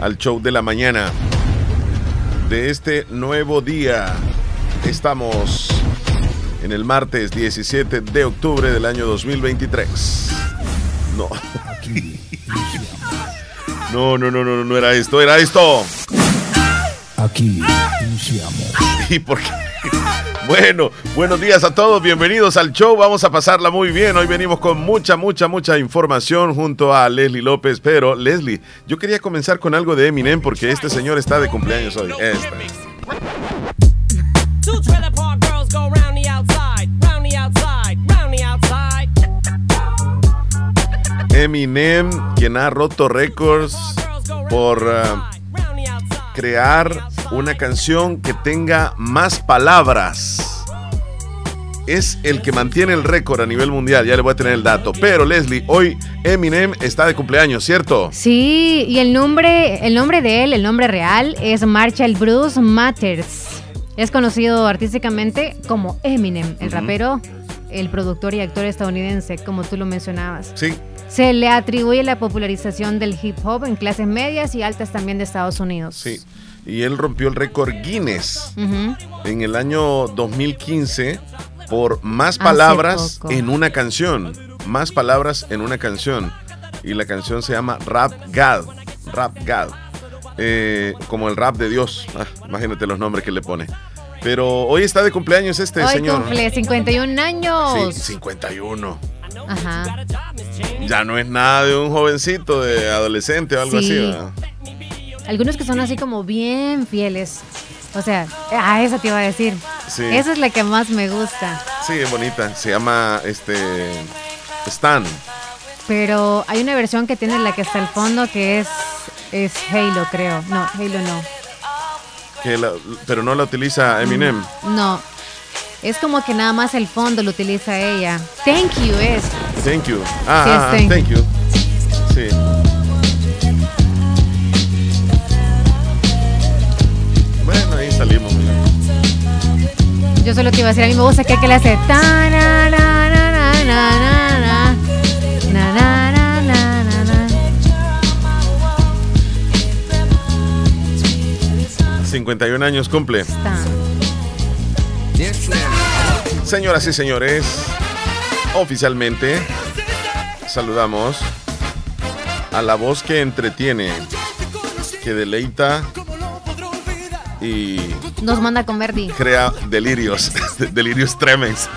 al show de la mañana de este nuevo día. Estamos en el martes 17 de octubre del año 2023. No. No, no, no, no, no era esto, era esto. Aquí iniciamos. ¿Y por qué? Bueno, buenos días a todos, bienvenidos al show, vamos a pasarla muy bien, hoy venimos con mucha, mucha, mucha información junto a Leslie López, pero Leslie, yo quería comenzar con algo de Eminem porque este señor está de cumpleaños hoy. Esta. Eminem, quien ha roto récords por uh, crear una canción que tenga más palabras. Es el que mantiene el récord a nivel mundial, ya le voy a tener el dato. Pero Leslie, hoy Eminem está de cumpleaños, ¿cierto? Sí, y el nombre, el nombre de él, el nombre real, es Marshall Bruce Matters. Es conocido artísticamente como Eminem, el rapero, el productor y actor estadounidense, como tú lo mencionabas. Sí. Se le atribuye la popularización del hip hop en clases medias y altas también de Estados Unidos. Sí. Y él rompió el récord Guinness en el año 2015 por más palabras en una canción. Más palabras en una canción. Y la canción se llama Rap God. Rap God. Eh, como el rap de Dios. Ah, imagínate los nombres que le pone. Pero hoy está de cumpleaños este hoy señor. cumple 51 años. Sí, 51. Ajá. Ya no es nada de un jovencito, de adolescente o algo así. ¿verdad? Algunos que son así como bien fieles. O sea, a esa te iba a decir. Sí. Esa es la que más me gusta. Sí, es bonita. Se llama este Stan. Pero hay una versión que tiene la que está al fondo que es, es Halo, creo. No, Halo no. Que la- pero no la utiliza Eminem. No. Es como que nada más el fondo lo utiliza ella. Thank you es. Thank you. Ah, Sí, es ah, thank thank you. Sí. Bueno, ahí salimos. mira. Yo solo te iba a decir, a mí me gusta que, que le hace ta na na na na na na na na na na na na na. 51 años cumple. Está. Señoras y señores, oficialmente saludamos a la voz que entretiene, que deleita y Nos manda a comer, Di. crea delirios, delirios tremens.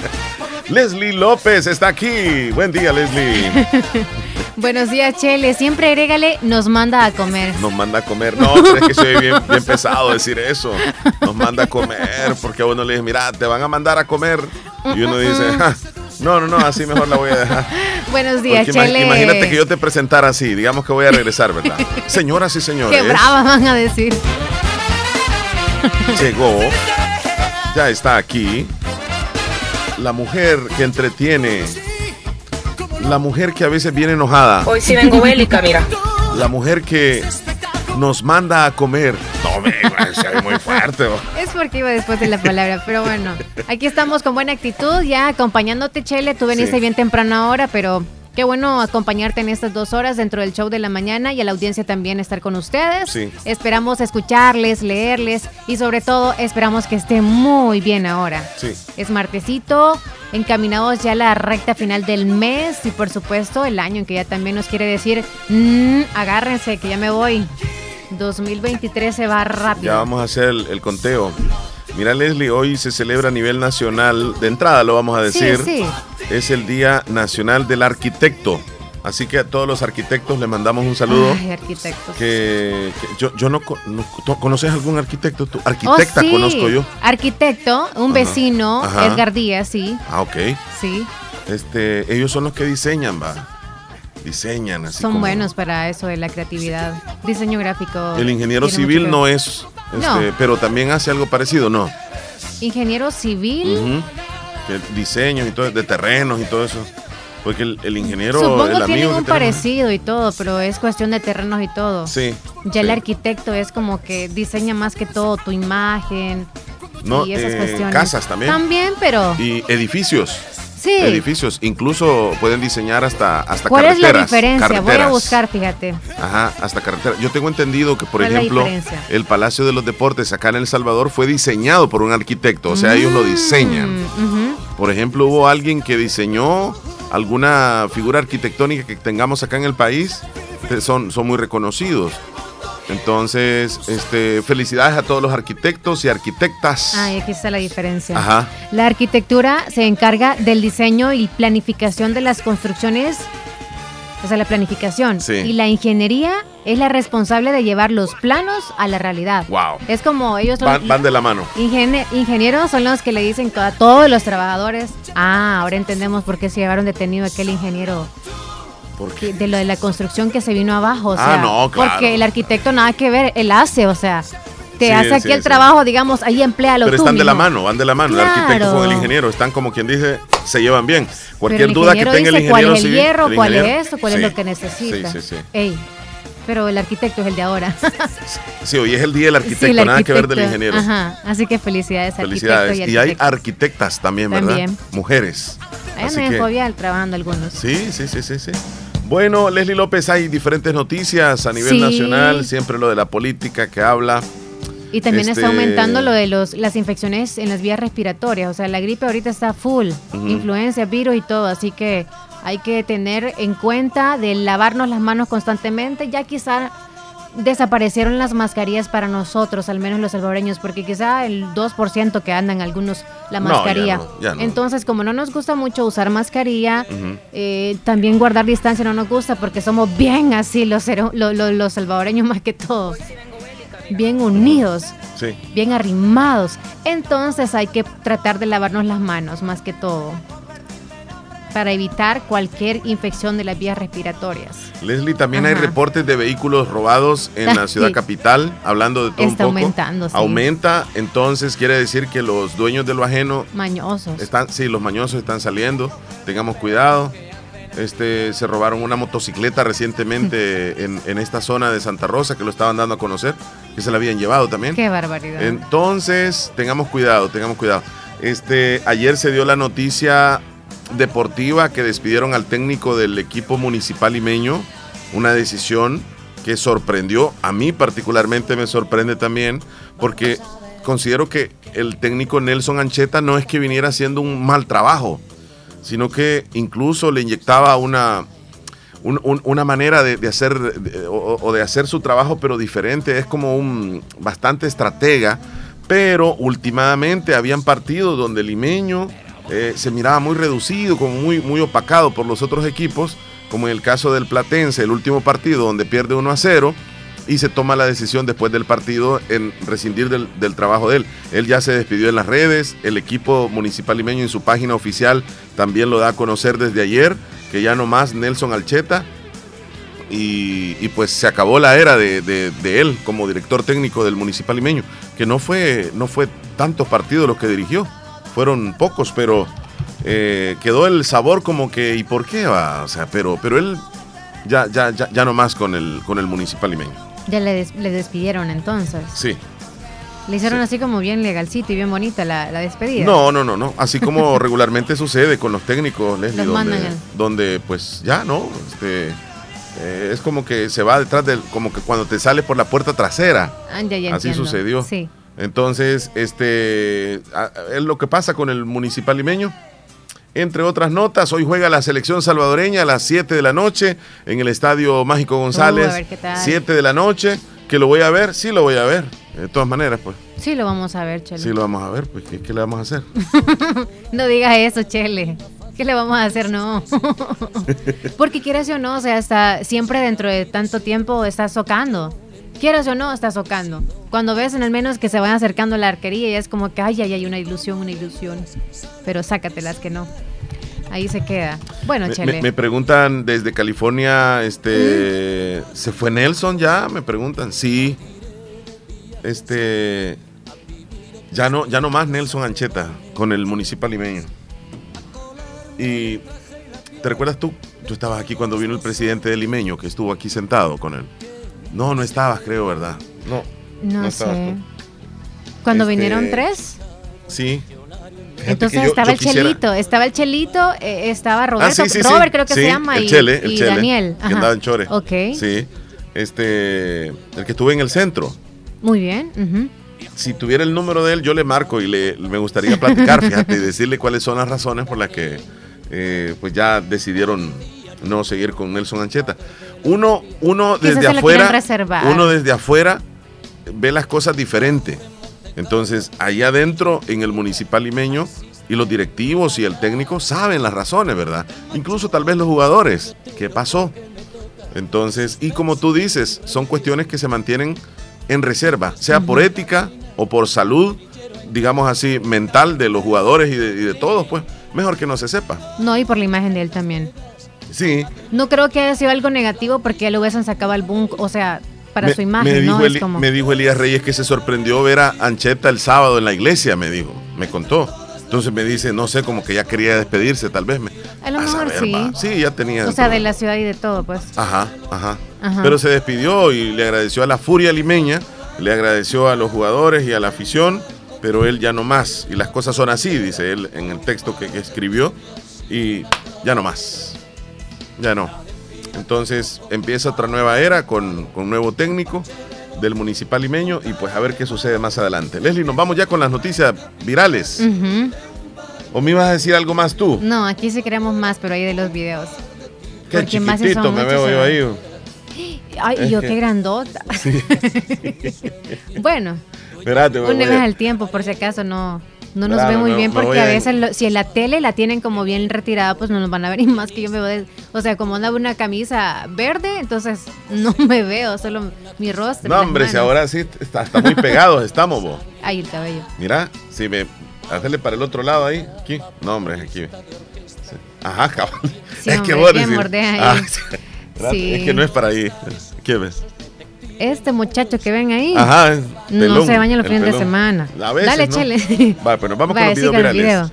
Leslie López está aquí. Buen día, Leslie. Buenos días, Chele. Siempre agrégale, nos manda a comer. Nos manda a comer. No, pero es que soy bien, bien pesado decir eso. Nos manda a comer, porque a uno le dice, mira, te van a mandar a comer. Y uno dice, "Ja, no, no, no, así mejor la voy a dejar. Buenos días, Porque Chele. imagínate que yo te presentara así, digamos que voy a regresar, ¿verdad? Señoras y señores, Qué brava van a decir. llegó, ya está aquí, la mujer que entretiene, la mujer que a veces viene enojada, Hoy sí vengo bélica, mira. la mujer que nos manda a comer. No, me se ve muy fuerte. ¿no? Es porque iba después de la palabra, pero bueno. Aquí estamos con buena actitud, ya acompañándote, Chele. Tú veniste Sí. bien temprano ahora, pero qué bueno acompañarte en estas dos horas dentro del show de la mañana y a la audiencia también estar con ustedes. Sí. Esperamos escucharles, leerles y sobre todo esperamos que esté muy bien ahora. Sí. Es martesito, encaminados ya a la recta final del mes y por supuesto el año en que ya también nos quiere decir, "Mm, agárrense que ya me voy. 2023 se va rápido. Ya vamos a hacer el, el conteo. Mira, Leslie, hoy se celebra a nivel nacional, de entrada lo vamos a decir, Sí, sí. es el Día Nacional del Arquitecto. Así que a todos los arquitectos les mandamos un saludo. Ay, arquitectos. Que, que yo, yo no, no- ¿tú ¿Conoces algún arquitecto? tú? Arquitecta Oh, sí. conozco yo. Arquitecto, un Ajá. vecino, Ajá. Edgar Díaz, sí, Ah, ok. sí. Este, ellos son los que diseñan, va. Diseñan así. Son como- buenos para eso de la creatividad. Diseño gráfico. El ingeniero civil no ver. Es, No. este, pero también hace algo parecido, ¿no? Ingeniero civil. Que diseños y todo, de terrenos y todo eso. Porque el, el ingeniero, Supongo el que tienen amigo un que tenemos- parecido y todo, pero es cuestión de terrenos y todo. Sí. Ya el arquitecto es como que diseña más que todo tu imagen No, y esas eh, cuestiones. casas también. También, pero Y edificios. Edificios. Incluso pueden diseñar hasta, hasta ¿Cuál es la diferencia? Voy a buscar, fíjate. Ajá, hasta carretera. Yo tengo entendido que, por ejemplo, el Palacio de los Deportes acá en El Salvador fue diseñado por un arquitecto, o sea, ellos lo diseñan. Mm, por ejemplo, hubo alguien que diseñó alguna figura arquitectónica que tengamos acá en el país, son, son muy reconocidos. Entonces, este, felicidades a todos los arquitectos y arquitectas. Ay, aquí está la diferencia. Ajá. La arquitectura se encarga del diseño y planificación de las construcciones, o sea, la planificación. Sí. Y la ingeniería es la responsable de llevar los planos a la realidad. Wow. Es como ellos van, van de la mano. ingenieros son los que le dicen a todos los trabajadores, ah, ahora entendemos por qué se llevaron detenido aquel ingeniero de lo de la construcción que se vino abajo. O ah, no, claro. Porque el arquitecto nada que ver, él hace, o sea, te hace aquí el trabajo, digamos, ahí emplea Pero están de la mano, van de la mano. El arquitecto con el ingeniero están como quien dice, se llevan bien. Cualquier duda que tenga el ingeniero. ¿Cuál es el hierro? ¿Cuál es esto? ¿Cuál es lo que necesita? Sí, sí, sí. Ey, pero el arquitecto es el de ahora. sí, hoy es el día del arquitecto, nada que ver del ingeniero. Ajá, así que felicidades, felicidades. Y, hay arquitectas también, ¿verdad? También. Mujeres. Ahí andan en Fovial trabajando algunos. Sí, sí, sí, sí, sí. Bueno, Leslie López, hay diferentes noticias a nivel nacional, siempre lo de la política que habla. Y también está este, aumentando lo de los, las infecciones en las vías respiratorias. O sea, la gripe ahorita está full, influencia, virus y todo. Así que hay que tener en cuenta de lavarnos las manos constantemente. Ya quizá desaparecieron las mascarillas para nosotros, al menos los salvadoreños, porque quizá el 2% que andan algunos la mascarilla. Entonces, como no nos gusta mucho usar mascarilla, eh, también guardar distancia no nos gusta porque somos bien así los, los salvadoreños más que todos, bien unidos, bien arrimados. Entonces hay que tratar de lavarnos las manos más que todo para evitar cualquier infección de las vías respiratorias. Leslie, también hay reportes de vehículos robados en la ciudad capital, hablando de todo Está un poco. aumentando, sí. Aumenta, entonces quiere decir que los dueños de lo ajeno... Mañosos. Están, sí, los mañosos están saliendo, tengamos cuidado. Este, se robaron una motocicleta recientemente en, en, esta zona de Santa Rosa que lo estaban dando a conocer, que se la habían llevado también. Qué barbaridad. Entonces, tengamos cuidado, tengamos cuidado. Este, ayer se dio la noticia deportiva que despidieron al técnico del equipo municipal limeño, una decisión que sorprendió, a mí particularmente me sorprende también, porque considero que el técnico Nelson Ancheta no es que viniera haciendo un mal trabajo, sino que incluso le inyectaba una, una manera de, hacer o, de hacer su trabajo, pero diferente, es como un bastante estratega, pero últimamente habían partidos donde limeño eh, se miraba muy reducido, como muy, muy opacado por los otros equipos, como en el caso del Platense, el último partido donde pierde 1 a 0 y se toma la decisión después del partido en rescindir del, trabajo de él. Él ya se despidió en las redes, el equipo municipal limeño en su página oficial también lo da a conocer desde ayer, que ya no más Nelson Alcheta. Y, pues se acabó la era de, de, él como director técnico del municipal limeño, que no fue, no fue tantos partidos los que dirigió fueron pocos, pero eh, quedó el sabor como que, ¿y por qué va? O sea, pero, pero él ya, ya, ya, ya no más con el, con el municipal limeño. Ya le, le despidieron entonces. Sí. Le hicieron así como bien legalcito y bien bonita la, despedida. No, no, no, no. Así como regularmente sucede con los técnicos, Leslie, donde, donde pues ya, ¿no? Este, eh, es como que se va detrás del, como que cuando te sale por la puerta trasera. Ah, ya, ya así sucedió. Sí. Entonces, este es lo que pasa con el municipal limeño. Entre otras notas, hoy juega la selección salvadoreña a las 7 de la noche en el Estadio Mágico González. 7 de la noche, que lo voy a ver, sí lo voy a ver, de todas maneras, pues. Sí lo vamos a ver, Chele. Sí lo vamos a ver, pues, ¿qué, le vamos a hacer? no digas eso, Chele. ¿Qué le vamos a hacer? No. Porque quieras o no, o sea, está, siempre dentro de tanto tiempo estás socando quieras o no, estás socando. Cuando ves en el menos que se van acercando a la arquería y es como que, ay, ay, hay una ilusión, una ilusión. Pero sácatelas que no. Ahí se queda. Bueno, me, Chele. Me, preguntan desde California, este, ¿Mm? ¿se fue Nelson ya? Me preguntan. Sí. Este, ya no, ya no más Nelson Ancheta con el municipal limeño. Y, ¿te recuerdas tú? Tú estabas aquí cuando vino el presidente del limeño, que estuvo aquí sentado con él. No, no estabas, creo, ¿verdad? No. No, sé. ¿Cuando este, vinieron tres? Sí. Entonces estaba el Chelito, estaba el Chelito, eh, estaba Roberto, ah, Robert creo que se llama, y, Daniel. Que andaba en Chore. Ok. Sí, este, el que estuve en el centro. Muy bien. Si tuviera el número de él, yo le marco y le, me gustaría platicar, fíjate, y decirle cuáles son las razones por las que eh, pues ya decidieron no seguir con Nelson Ancheta. Uno, uno desde afuera, uno desde afuera ve las cosas diferente. Entonces, allá adentro, en el municipal limeño, y los directivos y el técnico saben las razones, ¿verdad? Incluso tal vez los jugadores. ¿Qué pasó? Entonces, y como tú dices, son cuestiones que se mantienen en reserva, sea por ética o por salud, digamos así, mental de los jugadores y de, todos, pues mejor que no se sepa. No, y por la imagen de él también. Sí. No creo que haya sido algo negativo porque lo hubiesen sacado al bunk, o sea, para su imagen. Me dijo, me dijo Elías Reyes que se sorprendió ver a Ancheta el sábado en la iglesia, me dijo, me contó. Entonces me dice, no sé, como que ya quería despedirse, tal vez. Me, a lo mejor sí. Sí, ya tenía. O sea, de la ciudad y de todo, pues. Ajá, ajá, Pero se despidió y le agradeció a la furia limeña, le agradeció a los jugadores y a la afición, pero él ya no más. Y las cosas son así, dice él en el texto que, que escribió, y ya no más. Ya no. Entonces empieza otra nueva era con, con un nuevo técnico del municipal limeño y pues a ver qué sucede más adelante. Leslie, nos vamos ya con las noticias virales. ¿O me ibas a decir algo más tú? No, aquí sí queremos más, pero ahí de los videos. Qué chiquitito me veo yo ahí. Ay, yo qué grandota. bueno, Espérate, un al tiempo, por si acaso no. No nos ve muy bien porque a veces si en la tele la tienen como bien retirada, pues no nos van a ver y más que yo me veo, o sea, como anda una camisa verde, entonces no me veo, solo mi rostro. No, hombre, si ahora sí está, muy pegados estamos, vos. Ahí el cabello. Mira, si me hacerle para el otro lado ahí, aquí. No, hombre, aquí. Ajá, cabrón. es que vos ahí. Ah, es que no es para ahí. ¿Qué ves? Este muchacho que ven ahí Ajá, no se baña los fines de semana. Dale, chele. Va, pero vamos con los videos virales.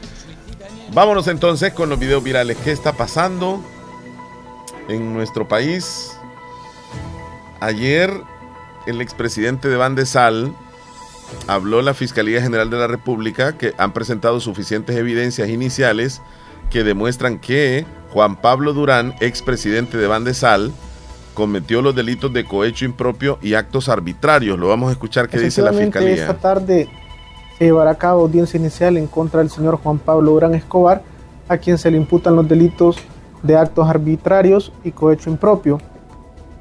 Vámonos entonces con los videos virales. ¿Qué está pasando en nuestro país? Ayer el expresidente de Bandesal habló la Fiscalía General de la República que han presentado suficientes evidencias iniciales que demuestran que Juan Pablo Durán, expresidente de Bandesal, cometió los delitos de cohecho impropio y actos arbitrarios. Lo vamos a escuchar qué dice la Fiscalía. Esta tarde se llevará a cabo audiencia inicial en contra del señor Juan Pablo Durán Escobar, a quien se le imputan los delitos de actos arbitrarios y cohecho impropio.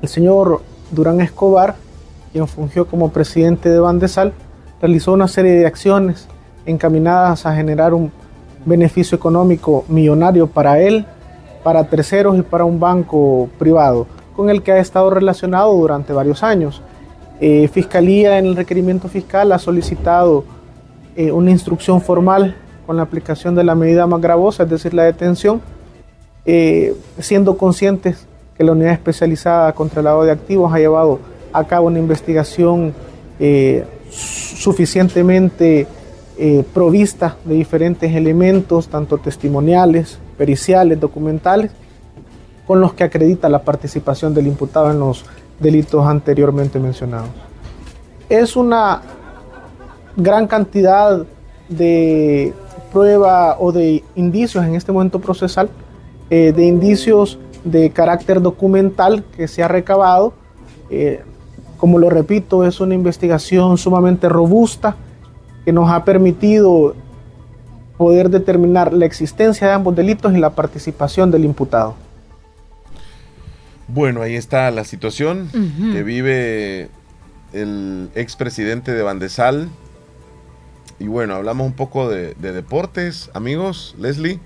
El señor Durán Escobar, quien fungió como presidente de Bandesal, realizó una serie de acciones encaminadas a generar un beneficio económico millonario para él, para terceros y para un banco privado con el que ha estado relacionado durante varios años. Eh, Fiscalía en el requerimiento fiscal ha solicitado eh, una instrucción formal con la aplicación de la medida más gravosa, es decir, la detención, eh, siendo conscientes que la unidad especializada contra el lavado de activos ha llevado a cabo una investigación suficientemente provista de diferentes elementos, tanto testimoniales, periciales, documentales, con los que acredita la participación del imputado en los delitos anteriormente mencionados. Es una gran cantidad de prueba o de indicios en este momento procesal, eh, de indicios de carácter documental que se ha recabado. Eh, como lo repito, es una investigación sumamente robusta que nos ha permitido poder determinar la existencia de ambos delitos y la participación del imputado. Bueno, ahí está la situación que vive el expresidente de Bandesal. Y bueno, hablamos un poco de, deportes, amigos, Leslie,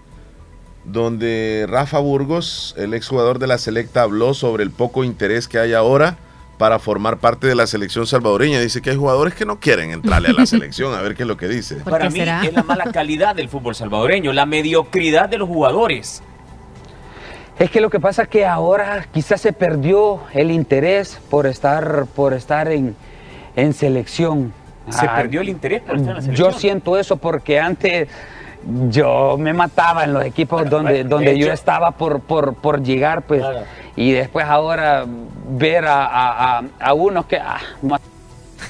donde Rafa Burgos, el exjugador de la Selecta, habló sobre el poco interés que hay ahora para formar parte de la selección salvadoreña. Dice que hay jugadores que no quieren entrarle a la selección, a ver qué es lo que dice. Para mí es la mala calidad del fútbol salvadoreño, la mediocridad de los jugadores. Es que lo que pasa es que ahora quizás se perdió el interés por estar, por estar en, selección. ¿Se ah, perdió el interés por estar en la selección? Yo siento eso porque antes yo me mataba en los equipos donde, donde yo estaba por, por, llegar, pues, y después ahora ver a, a, a, unos que, ah,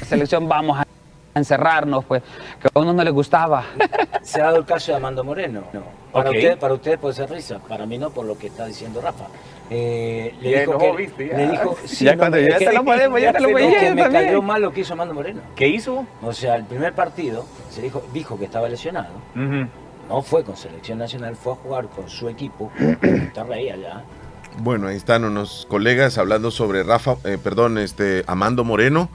selección vamos a encerrarnos, pues, que a uno no le gustaba. Se ha dado el caso de Amando Moreno. No. Para, usted, para usted puede ser risa, para mí no, por lo que está diciendo Rafa. Eh, le, dijo que, le dijo sí, ya cuando ya te lo podemos, ya te lo podemos. Que me cayó mal lo que hizo Amando Moreno. ¿Qué hizo? O sea, el primer partido se dijo, dijo que estaba lesionado. No fue con selección nacional, fue a jugar con su equipo, Monterrey allá. Bueno, ahí están unos colegas hablando sobre Rafa, eh, perdón, este Amando Moreno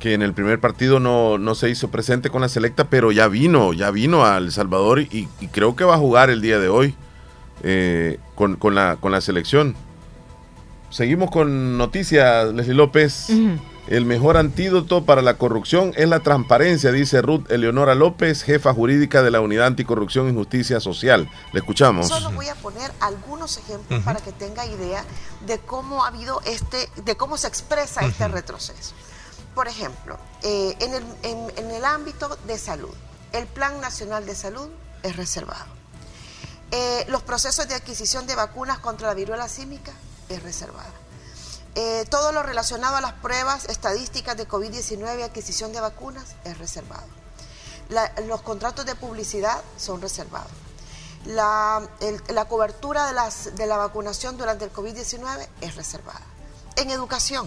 que en el primer partido no, no, se hizo presente con la selecta, pero ya vino, ya vino a El Salvador y, creo que va a jugar el día de hoy eh, con, con, la, con la selección. Seguimos con noticias, Leslie López. El mejor antídoto para la corrupción es la transparencia, dice Ruth Eleonora López, jefa jurídica de la Unidad Anticorrupción y Justicia Social. Le escuchamos. Solo voy a poner algunos ejemplos para que tenga idea de cómo ha habido este, de cómo se expresa este retroceso. Por ejemplo, eh, en, el, ámbito de salud, el Plan Nacional de Salud es reservado. Eh, los procesos de adquisición de vacunas contra la viruela símica es reservado. Eh, todo lo relacionado a las pruebas estadísticas de COVID-19 y adquisición de vacunas es reservado. los contratos de publicidad son reservados. La, cobertura de la vacunación durante el COVID-19 es reservada. En educación,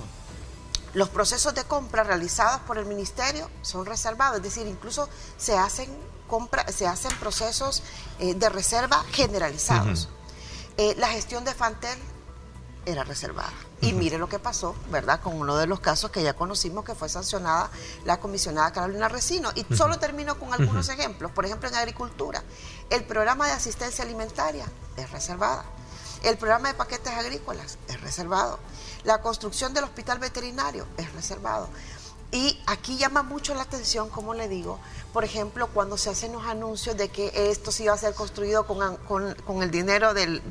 los procesos de compra realizados por el ministerio son reservados, es decir, incluso se hacen compra, se hacen procesos eh, de reserva generalizados. Eh, la gestión de Fantel era reservada. Y mire lo que pasó, ¿verdad? Con uno de los casos que ya conocimos que fue sancionada la comisionada Carolina Recino. Y solo termino con algunos ejemplos. Por ejemplo, en agricultura, el programa de asistencia alimentaria es reservada. El programa de paquetes agrícolas es reservado. La construcción del hospital veterinario es reservado. Y aquí llama mucho la atención, como le digo, por ejemplo, cuando se hacen los anuncios de que esto sí iba a ser construido con, el dinero del,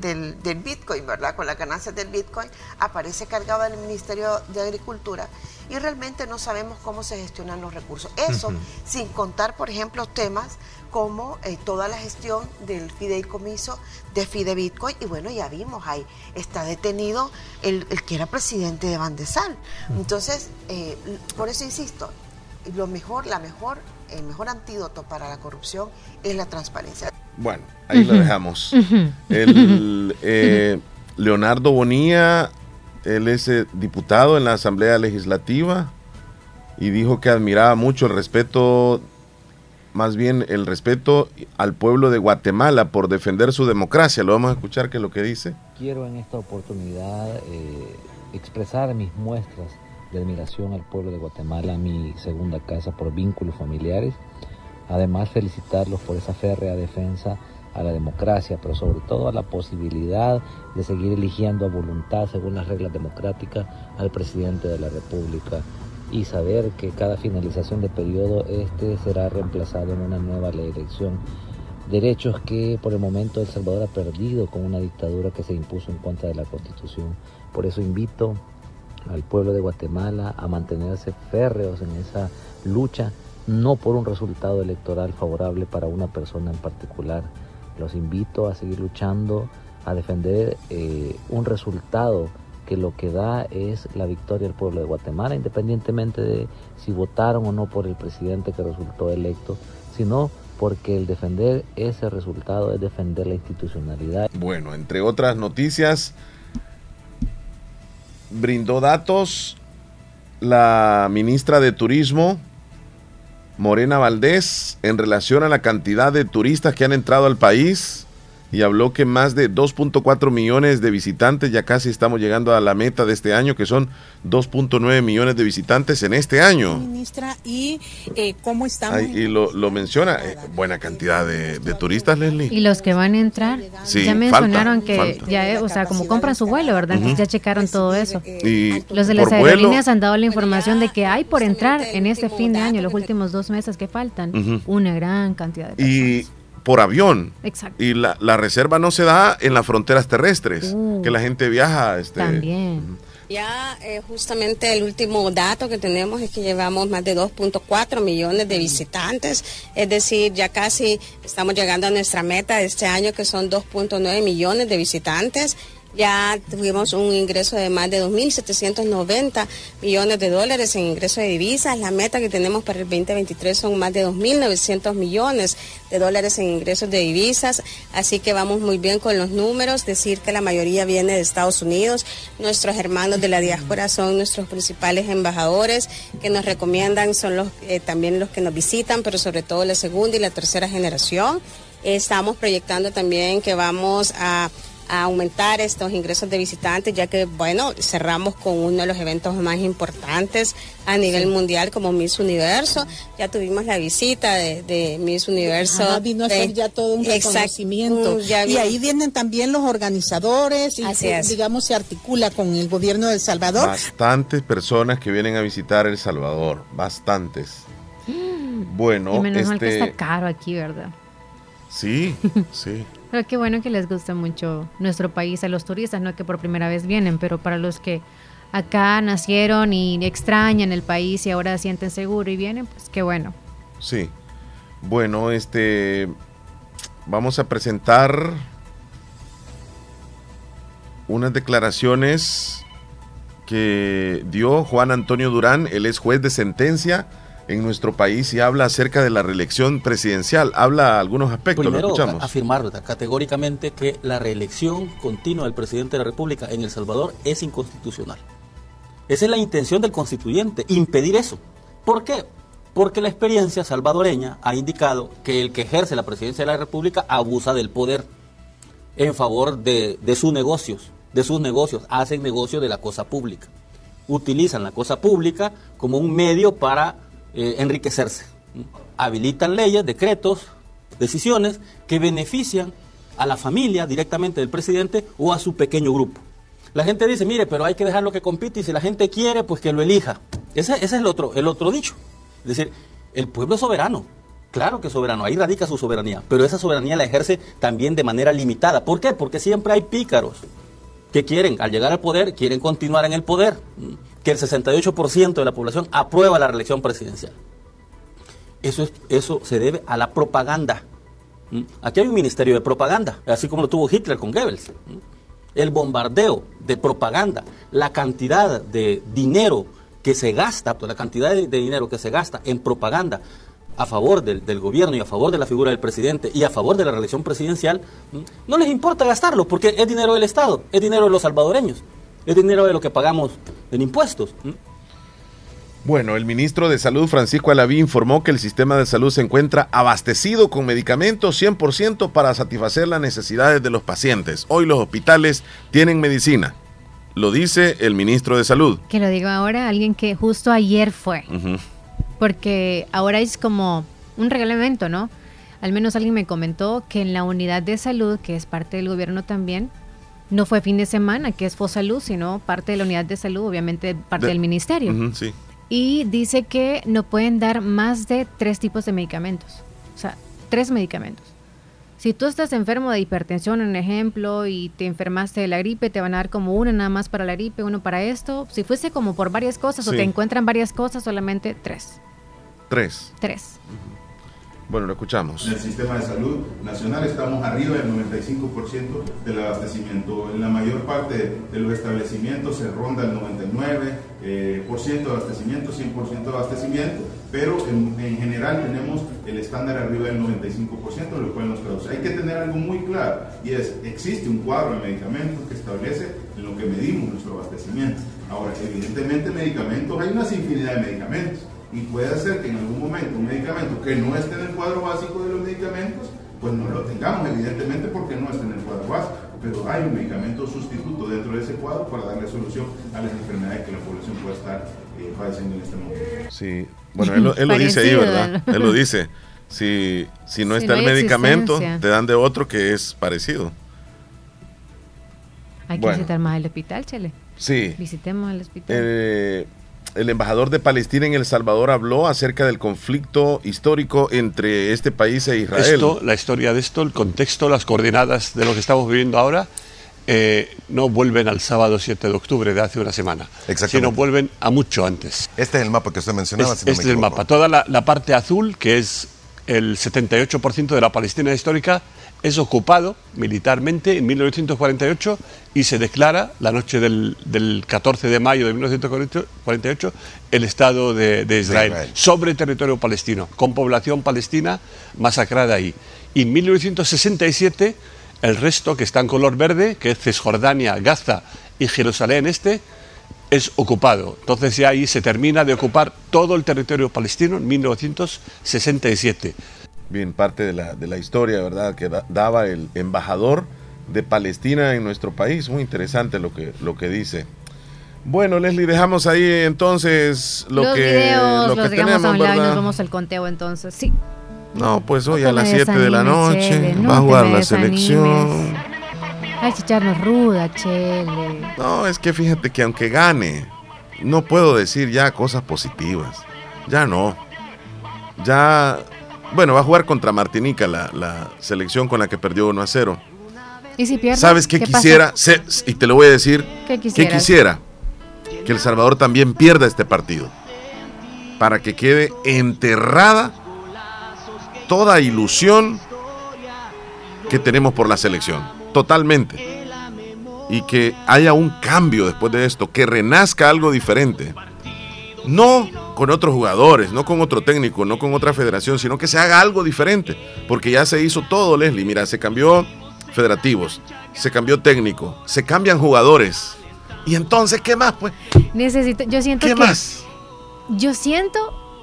Bitcoin, ¿verdad? Con las ganancias del Bitcoin, aparece cargado el Ministerio de Agricultura y realmente no sabemos cómo se gestionan los recursos. Eso sin contar, por ejemplo, temas como eh, toda la gestión del fideicomiso de Fide Bitcoin. Y bueno, ya vimos ahí, está detenido el, que era presidente de Bandesal. Entonces, eh, por eso insisto, lo mejor, la mejor, el mejor antídoto para la corrupción es la transparencia. Bueno, ahí lo dejamos. El, eh, Leonardo Bonilla, él es diputado en la Asamblea Legislativa y dijo que admiraba mucho el respeto más bien el respeto al pueblo de Guatemala por defender su democracia. Lo vamos a escuchar que es lo que dice. Quiero en esta oportunidad eh, expresar mis muestras de admiración al pueblo de Guatemala, mi segunda casa por vínculos familiares. Además felicitarlos por esa férrea defensa a la democracia, pero sobre todo a la posibilidad de seguir eligiendo a voluntad, según las reglas democráticas, al presidente de la República y saber que cada finalización de periodo este será reemplazado en una nueva elección. Derechos que por el momento El Salvador ha perdido con una dictadura que se impuso en contra de la Constitución. Por eso invito al pueblo de Guatemala a mantenerse férreos en esa lucha, no por un resultado electoral favorable para una persona en particular. Los invito a seguir luchando, a defender eh, un resultado que lo que da es la victoria del pueblo de Guatemala, independientemente de si votaron o no por el presidente que resultó electo, sino porque el defender ese resultado es defender la institucionalidad. Bueno, entre otras noticias, brindó datos la ministra de Turismo, Morena Valdés, en relación a la cantidad de turistas que han entrado al país y habló que más de 2.4 millones de visitantes, ya casi estamos llegando a la meta de este año, que son 2.9 millones de visitantes en este año. Ministra, ¿y eh, cómo estamos? y lo, menciona, eh, buena cantidad de, turistas, Leslie. Y los que van a entrar, ya mencionaron que ya, o sea, como compran su vuelo, ¿verdad? Ya checaron todo eso. Y los de las aerolíneas han dado la información de que hay por entrar en este fin de año, los últimos dos meses que faltan, una gran cantidad de personas por avión. Exacto. Y la, la, reserva no se da en las fronteras terrestres, uh. que la gente viaja. Este, también. Ya eh, justamente el último dato que tenemos es que llevamos más de 2.4 millones de visitantes, es decir, ya casi estamos llegando a nuestra meta de este año que son 2.9 millones de visitantes. Ya tuvimos un ingreso de más de 2.790 millones de dólares en ingreso de divisas. La meta que tenemos para el 2023 son más de 2.900 millones de dólares en ingresos de divisas. Así que vamos muy bien con los números. Decir que la mayoría viene de Estados Unidos. Nuestros hermanos de la diáspora son nuestros principales embajadores que nos recomiendan, son los eh, también los que nos visitan, pero sobre todo la segunda y la tercera generación. Estamos proyectando también que vamos a a aumentar estos ingresos de visitantes, ya que, bueno, cerramos con uno de los eventos más importantes a nivel mundial como Miss Universo. Ya tuvimos la visita de, Miss Universo. vino a ser ya todo un reconocimiento. y ahí vienen también los organizadores y, digamos, se articula con el gobierno de El Salvador. Bastantes personas que vienen a visitar El Salvador, bastantes. Bueno, y menos mal que está este caro aquí, ¿verdad? Sí, sí. Pero qué bueno que les gusta mucho nuestro país a los turistas, no que por primera vez vienen, pero para los que acá nacieron y extrañan el país y ahora sienten seguro y vienen, pues qué bueno. Sí. Bueno, este vamos a presentar unas declaraciones que dio Juan Antonio Durán, él es juez de sentencia en nuestro país y habla acerca de la reelección presidencial. Habla algunos aspectos, Primero, lo escuchamos. afirmar categóricamente que la reelección continua del presidente de la República en El Salvador es inconstitucional. Esa es la intención del constituyente, impedir eso. ¿Por qué? Porque la experiencia salvadoreña ha indicado que el que ejerce la presidencia de la República abusa del poder en favor de, de sus negocios, de sus negocios, hacen negocio de la cosa pública. Utilizan la cosa pública como un medio para eh, enriquecerse. Habilitan leyes, decretos, decisiones que benefician a la familia directamente del presidente o a su pequeño grupo. La gente dice, mire, pero hay que dejarlo que compite y si la gente quiere, pues que lo elija. Ese, ese es el otro, el otro dicho. Es decir, el pueblo es soberano. Claro que es soberano, ahí radica su soberanía, pero esa soberanía la ejerce también de manera limitada. ¿Por qué? Porque siempre hay pícaros que quieren, al llegar al poder, quieren continuar en el poder que el 68% de la población aprueba la reelección presidencial. Eso, es, eso se debe a la propaganda. Aquí hay un ministerio de propaganda, así como lo tuvo Hitler con Goebbels. El bombardeo de propaganda, la cantidad de dinero que se gasta, la cantidad de, dinero que se gasta en propaganda a favor del, gobierno y a favor de la figura del presidente y a favor de la reelección presidencial, no les importa gastarlo porque es dinero del Estado, es dinero de los salvadoreños. Es dinero de lo que pagamos en impuestos. Bueno, el ministro de Salud, Francisco Alaví, informó que el sistema de salud se encuentra abastecido con medicamentos 100% para satisfacer las necesidades de los pacientes. Hoy los hospitales tienen medicina. Lo dice el ministro de Salud. Que lo digo ahora, alguien que justo ayer fue. Porque ahora es como un reglamento, ¿no? Al menos alguien me comentó que en la unidad de salud, que es parte del gobierno también, no fue fin de semana, que es Fosalud, sino parte de la unidad de salud, obviamente parte del ministerio. Y dice que no pueden dar más de tres tipos de medicamentos. O sea, tres medicamentos. Si tú estás enfermo de hipertensión, un ejemplo, y te enfermaste de la gripe, te van a dar como uno nada más para la gripe, uno para esto. Si fuese como por varias cosas o te encuentran varias cosas, solamente tres. Tres. Tres. Bueno, lo escuchamos. En el sistema de salud nacional estamos arriba del 95% del abastecimiento. En la mayor parte de los establecimientos se ronda el 99% eh, de abastecimiento, 100% de abastecimiento, pero en, general tenemos el estándar arriba del 95%, lo cual nos traduce. Hay que tener algo muy claro y es, existe un cuadro de medicamentos que establece en lo que medimos nuestro abastecimiento. Ahora, evidentemente medicamentos, hay una infinidad de medicamentos y puede ser que en algún momento un medicamento que no esté en el cuadro básico de los medicamentos, pues no lo tengamos, evidentemente porque no está en el cuadro básico, pero hay un medicamento sustituto dentro de ese cuadro para darle solución a las enfermedades que la población puede estar eh, padeciendo en este momento. Sí, bueno, él, lo dice ahí, ¿verdad? Él lo dice. Si, si no está el medicamento, te dan de otro que es parecido. Hay que visitar más el hospital, Chele. Sí. Visitemos el hospital. Eh, el embajador de Palestina en El Salvador habló acerca del conflicto histórico entre este país e Israel. Esto, la historia de esto, el contexto, las coordenadas de lo que estamos viviendo ahora, eh, no vuelven al sábado 7 de octubre de hace una semana, sino vuelven a mucho antes. Este es el mapa que usted mencionaba. este es el mapa. Toda la, parte azul, que es el 78% de la Palestina histórica es ocupado militarmente en 1948 y se declara la noche del, 14 de mayo de 1948 el Estado de, Israel, sobre territorio palestino, con población palestina masacrada ahí. Y en 1967 el resto que está en color verde, que es Cisjordania, Gaza y Jerusalén Este, es ocupado. Entonces ya ahí se termina de ocupar todo el territorio palestino en 1967 bien parte de la, de la historia, ¿verdad?, que daba el embajador de Palestina en nuestro país. Muy interesante lo que, lo que dice. Bueno, Leslie, dejamos ahí entonces lo los que, videos, lo los que tenemos, a un lado y nos vamos al conteo entonces, sí. No, pues hoy a las 7 de la noche va a jugar la selección. Hay que echarnos ruda, Chele. No, es que fíjate que aunque gane, no puedo decir ya cosas positivas. Ya no. Ya bueno, va a jugar contra Martinica, la, selección con la que perdió 1 a 0. ¿Y si pierde? ¿Sabes qué, quisiera? y te lo voy a decir. ¿Qué quisiera? Que El Salvador también pierda este partido. Para que quede enterrada toda ilusión que tenemos por la selección. Totalmente. Y que haya un cambio después de esto, que renazca algo diferente. No con otros jugadores, no con otro técnico, no con otra federación, sino que se haga algo diferente. Porque ya se hizo todo, Leslie. Mira, se cambió federativos, se cambió técnico, se cambian jugadores. Y entonces, ¿qué más, pues? Necesito, yo siento ¿Qué más? Yo siento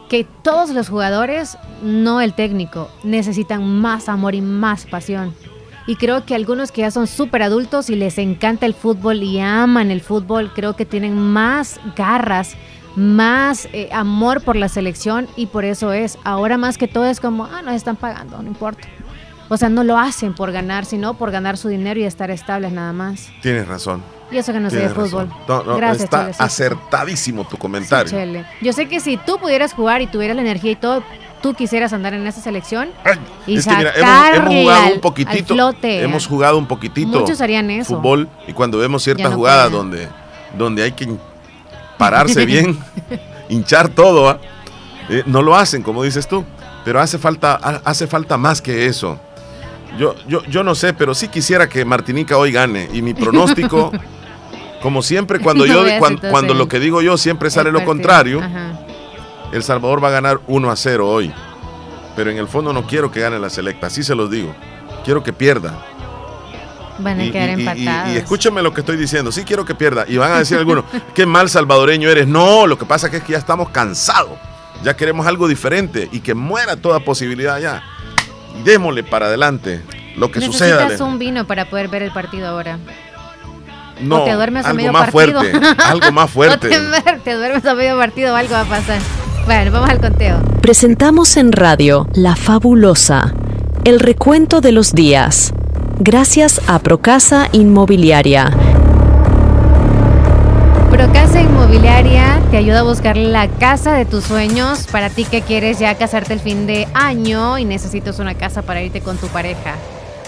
que todos los jugadores, no el técnico, necesitan más amor y más pasión. Y creo que algunos que ya son súper adultos y les encanta el fútbol y aman el fútbol, creo que tienen más garras más eh, amor por la selección y por eso es, ahora más que todo es como, ah, nos están pagando, no importa. O sea, no lo hacen por ganar, sino por ganar su dinero y estar estables nada más. Tienes razón. Y eso que no sé de fútbol. Gracias, está acertadísimo tu comentario. Yo sé que si tú pudieras jugar y tuvieras la energía y todo, tú quisieras andar en esa selección y es que mira, hemos, jugado un poquitito, hemos jugado un poquitito Muchos harían eso. fútbol y cuando vemos ciertas jugadas donde, donde hay que pararse bien, hinchar todo. ¿ah? Eh, no lo hacen, como dices tú, pero hace falta, hace falta más que eso. Yo, yo, yo no sé, pero sí quisiera que Martinica hoy gane. Y mi pronóstico, como siempre, cuando yo cuando, lo que digo yo siempre sale lo contrario, El Salvador va a ganar 1 a 0 hoy. Pero en el fondo no quiero que gane la selecta, así se los digo. Quiero que pierda. Van a quedar empatados. Y, escúchame lo que estoy diciendo. Sí quiero que pierda. Y van a decir algunos, qué mal salvadoreño eres. No, lo que pasa es que ya estamos cansados. Ya queremos algo diferente y que muera toda posibilidad ya. Démosle para adelante lo que suceda. Necesitas un vino para poder ver el partido ahora. No, o te duermes a medio más partido. fuerte. algo más fuerte. te, te duermes a medio partido o algo va a pasar. Bueno, vamos al conteo. Presentamos en radio La Fabulosa, el recuento de los días gracias a Procasa Inmobiliaria. Procasa Inmobiliaria te ayuda a buscar la casa de tus sueños para ti que quieres ya casarte el fin de año y necesitas una casa para irte con tu pareja.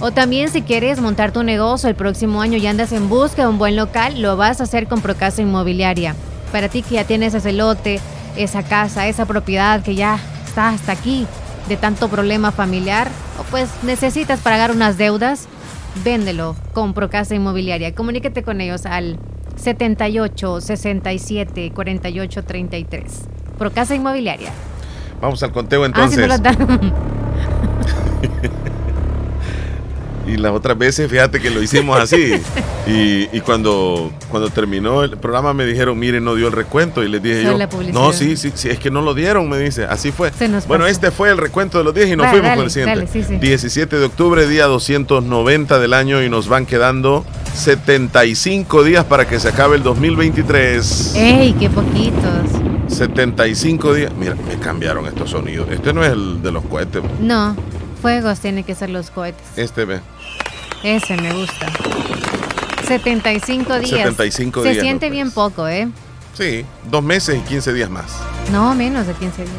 O también si quieres montar tu negocio el próximo año y andas en busca de un buen local, lo vas a hacer con Procasa Inmobiliaria. Para ti que ya tienes ese lote, esa casa, esa propiedad que ya está hasta aquí de tanto problema familiar, o pues necesitas pagar unas deudas, véndelo con Procasa Inmobiliaria. Comuníquete con ellos al 78 67 48 33. Procasa Inmobiliaria. Vamos al conteo entonces. Ah, Y las otras veces, fíjate que lo hicimos así. y, cuando, cuando terminó el programa me dijeron, miren, no dio el recuento. Y les dije yo, no, sí, sí, sí, es que no lo dieron, me dice. Así fue. Bueno, este fue el recuento de los 10 y nos fuimos con el siguiente. 17 de octubre, día 290 del año y nos van quedando 75 días para que se acabe el 2023. ¡Ey, qué poquitos! 75 días. Mira, me cambiaron estos sonidos. Este no es el de los cohetes. No. Fuegos tienen que ser los cohetes. Este ve. Ese me gusta. 75 días. 75 días. Se siente bien poco, ¿eh? Sí, dos meses y 15 días más. No, menos de 15 días.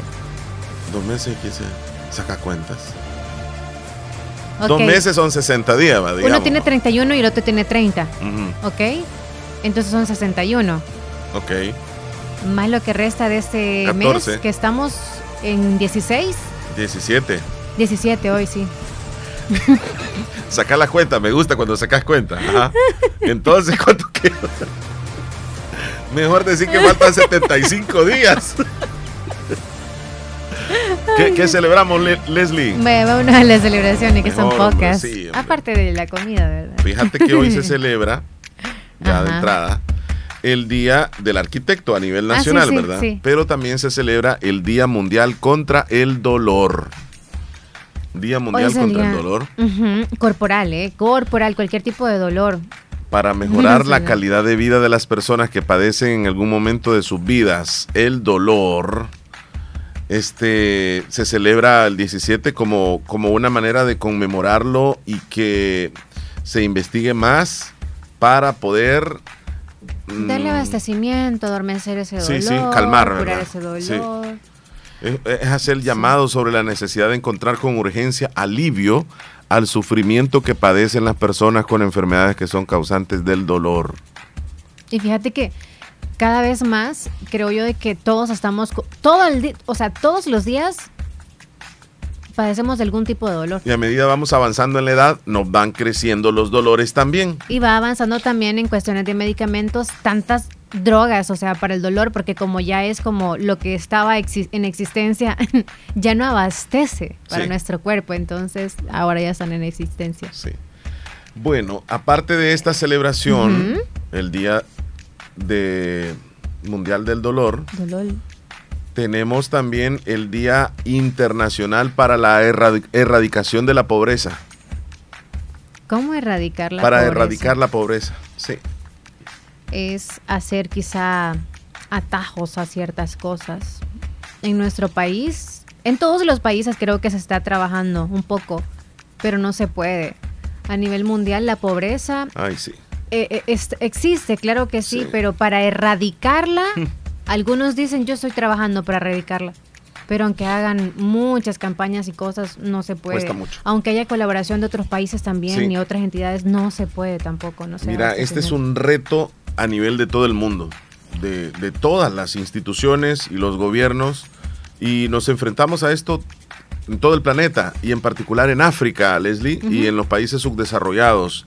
Dos meses y 15 Saca cuentas. Dos meses son 60 días, va, Uno tiene 31 y el otro tiene 30. ¿Ok? Entonces son 61. Ok. Más lo que resta de este mes, que estamos en 16. 17. 17 hoy, sí. Saca la cuenta, me gusta cuando sacas cuenta. Entonces, ¿cuánto queda? Mejor decir que faltan 75 días. ¿Qué, celebramos, Leslie? Bueno, una de las celebraciones que son pocas. Aparte de la comida, ¿verdad? Fíjate que hoy se celebra, ya de entrada, el Día del Arquitecto a nivel ah, nacional, ¿verdad? Pero también se celebra el Día Mundial contra el Dolor. Día Mundial contra el Dolor. Corporal, ¿eh? Corporal, cualquier tipo de dolor. Para mejorar la calidad de vida de las personas que padecen en algún momento de sus vidas el dolor este se celebra el 17 como, como una manera de conmemorarlo y que se investigue más para poder darle mm, abastecimiento, adormecer ese dolor, sí, sí, calmar, curar ese dolor. Es, hacer llamado sobre la necesidad de encontrar con urgencia alivio al sufrimiento que padecen las personas con enfermedades que son causantes del dolor. Y fíjate que cada vez más creo yo de que todos estamos, todo el o sea, todos los días padecemos de algún tipo de dolor. Y a medida vamos avanzando en la edad, nos van creciendo los dolores también. Y va avanzando también en cuestiones de medicamentos, tantas drogas, o sea, para el dolor, porque como ya es como lo que estaba en existencia, ya no abastece para nuestro cuerpo, entonces ahora ya están en existencia. Sí. Bueno, aparte de esta celebración, el día de Mundial del Dolor, tenemos también el Día Internacional para la Erradicación de la Pobreza. ¿Cómo erradicar la para pobreza? Para erradicar la pobreza, sí. Es hacer quizá atajos a ciertas cosas. En nuestro país, en todos los países creo que se está trabajando un poco, pero no se puede. A nivel mundial la pobreza Ay, sí. Eh, eh, existe, claro que sí, pero para erradicarla, algunos dicen yo estoy trabajando para erradicarla. Pero aunque hagan muchas campañas y cosas, no se puede. mucho. Aunque haya colaboración de otros países también y otras entidades, no se puede tampoco. No Mira, este es un reto a nivel de todo el mundo, de, todas las instituciones y los gobiernos, y nos enfrentamos a esto en todo el planeta, y en particular en África, Leslie, y en los países subdesarrollados.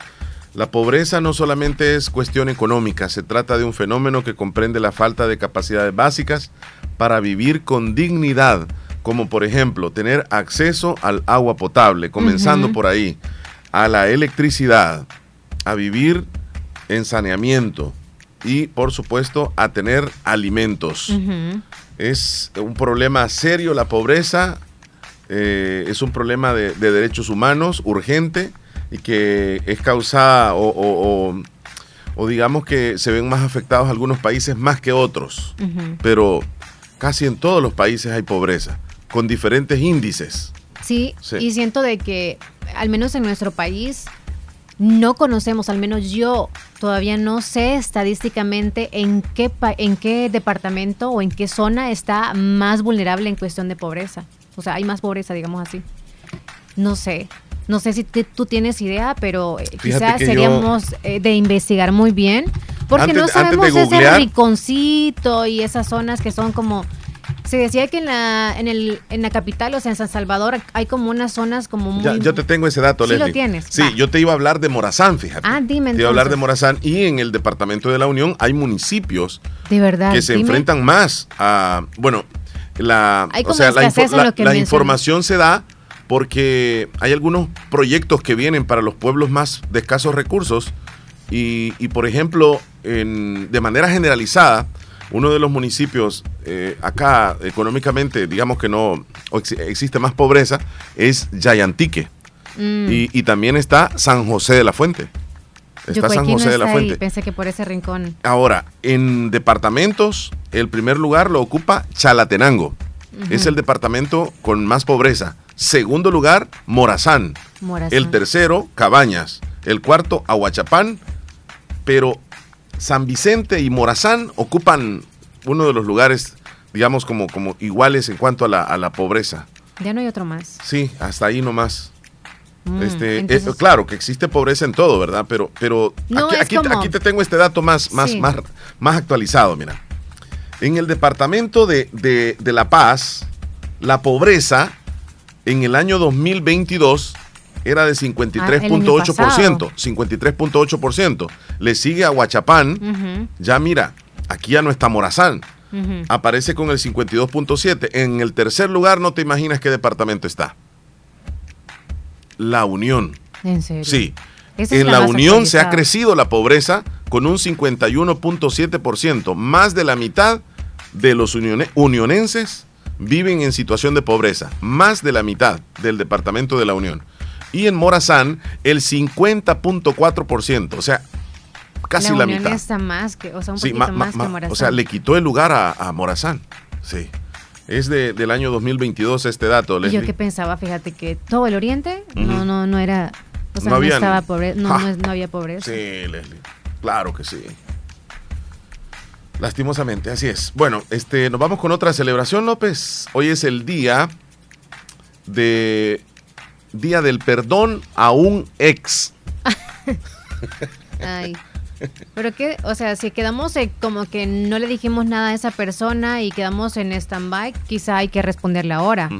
La pobreza no solamente es cuestión económica, se trata de un fenómeno que comprende la falta de capacidades básicas para vivir con dignidad, como por ejemplo tener acceso al agua potable, comenzando por ahí, a la electricidad, a vivir en saneamiento y por supuesto a tener alimentos. Es un problema serio la pobreza, eh, es un problema de derechos humanos urgente y que es causada o, digamos que se ven más afectados algunos países más que otros, pero casi en todos los países hay pobreza, con diferentes índices. Sí, y siento de que al menos en nuestro país no conocemos, al menos yo todavía no sé estadísticamente en qué, en qué departamento o en qué zona está más vulnerable en cuestión de pobreza. O sea, hay más pobreza, digamos así. No sé. No sé si tú tienes idea, pero eh, quizás seríamos eh, de investigar muy bien, porque no sabemos ese rinconcito y esas zonas que son como se decía que en la, en, el, en la capital, o sea, en San Salvador, hay como unas zonas como muy... Ya, yo te tengo ese dato, Leslie. Sí lo tienes. Sí, yo te iba a hablar de Morazán, fíjate. Ah, dime Te iba a hablar de Morazán y en el departamento de la Unión hay municipios... De verdad. Que se enfrentan más a... Bueno, la, o sea, la, la información se da porque hay algunos proyectos que vienen para los pueblos más de escasos recursos y, por ejemplo, de manera generalizada, uno de los municipios eh, acá económicamente, digamos que no existe más pobreza, es Yayantique. Mm. Y, también está San José de la Fuente. Está San José de la Fuente. Pensé que por ese rincón. Ahora, en departamentos, el primer lugar lo ocupa Chalatenango. Es el departamento con más pobreza. Segundo lugar, Morazán. El tercero, Cabañas. El cuarto, Aguachapán. Pero San Vicente y Morazán ocupan uno de los lugares, digamos, como, como iguales en cuanto a la, pobreza. Ya no hay otro más. Sí, hasta ahí nomás. Mm, este, eh, claro que existe pobreza en todo, ¿verdad? Pero, pero aquí, te tengo este dato más, más, más, más actualizado, mira. En el departamento de, de La Paz, la pobreza En el año 2022 era de 53.8%. 53.8%. Ah, Le sigue a Huachapán. Ya mira, aquí ya no está Morazán. Aparece con el 52.7. En el tercer lugar, no te imaginas qué departamento está. La Unión. ¿En serio? Sí. en la, Unión se ha crecido la pobreza con un 51.7%. Más de la mitad de los unionenses viven en situación de pobreza. Más de la mitad del departamento de la Unión y en Morazán el 50.4%, o sea, casi la, mitad. Está más que, o sea, un poquito más que Morazán. O sea, le quitó el lugar a, Morazán. Sí. Es de, del año 2022 este dato, Leslie. Yo que pensaba, fíjate que todo el oriente no no no era o sea, no, estaba pobre, no, no, había pobreza. Sí, Leslie. Claro que sí. Lastimosamente, así es. Bueno, este, nos vamos con otra celebración, López. Hoy es el día de Día del Perdón a un ex. Ay. Pero que, o sea, si quedamos como que no le dijimos nada a esa persona y quedamos en stand-by, quizá hay que responderle ahora.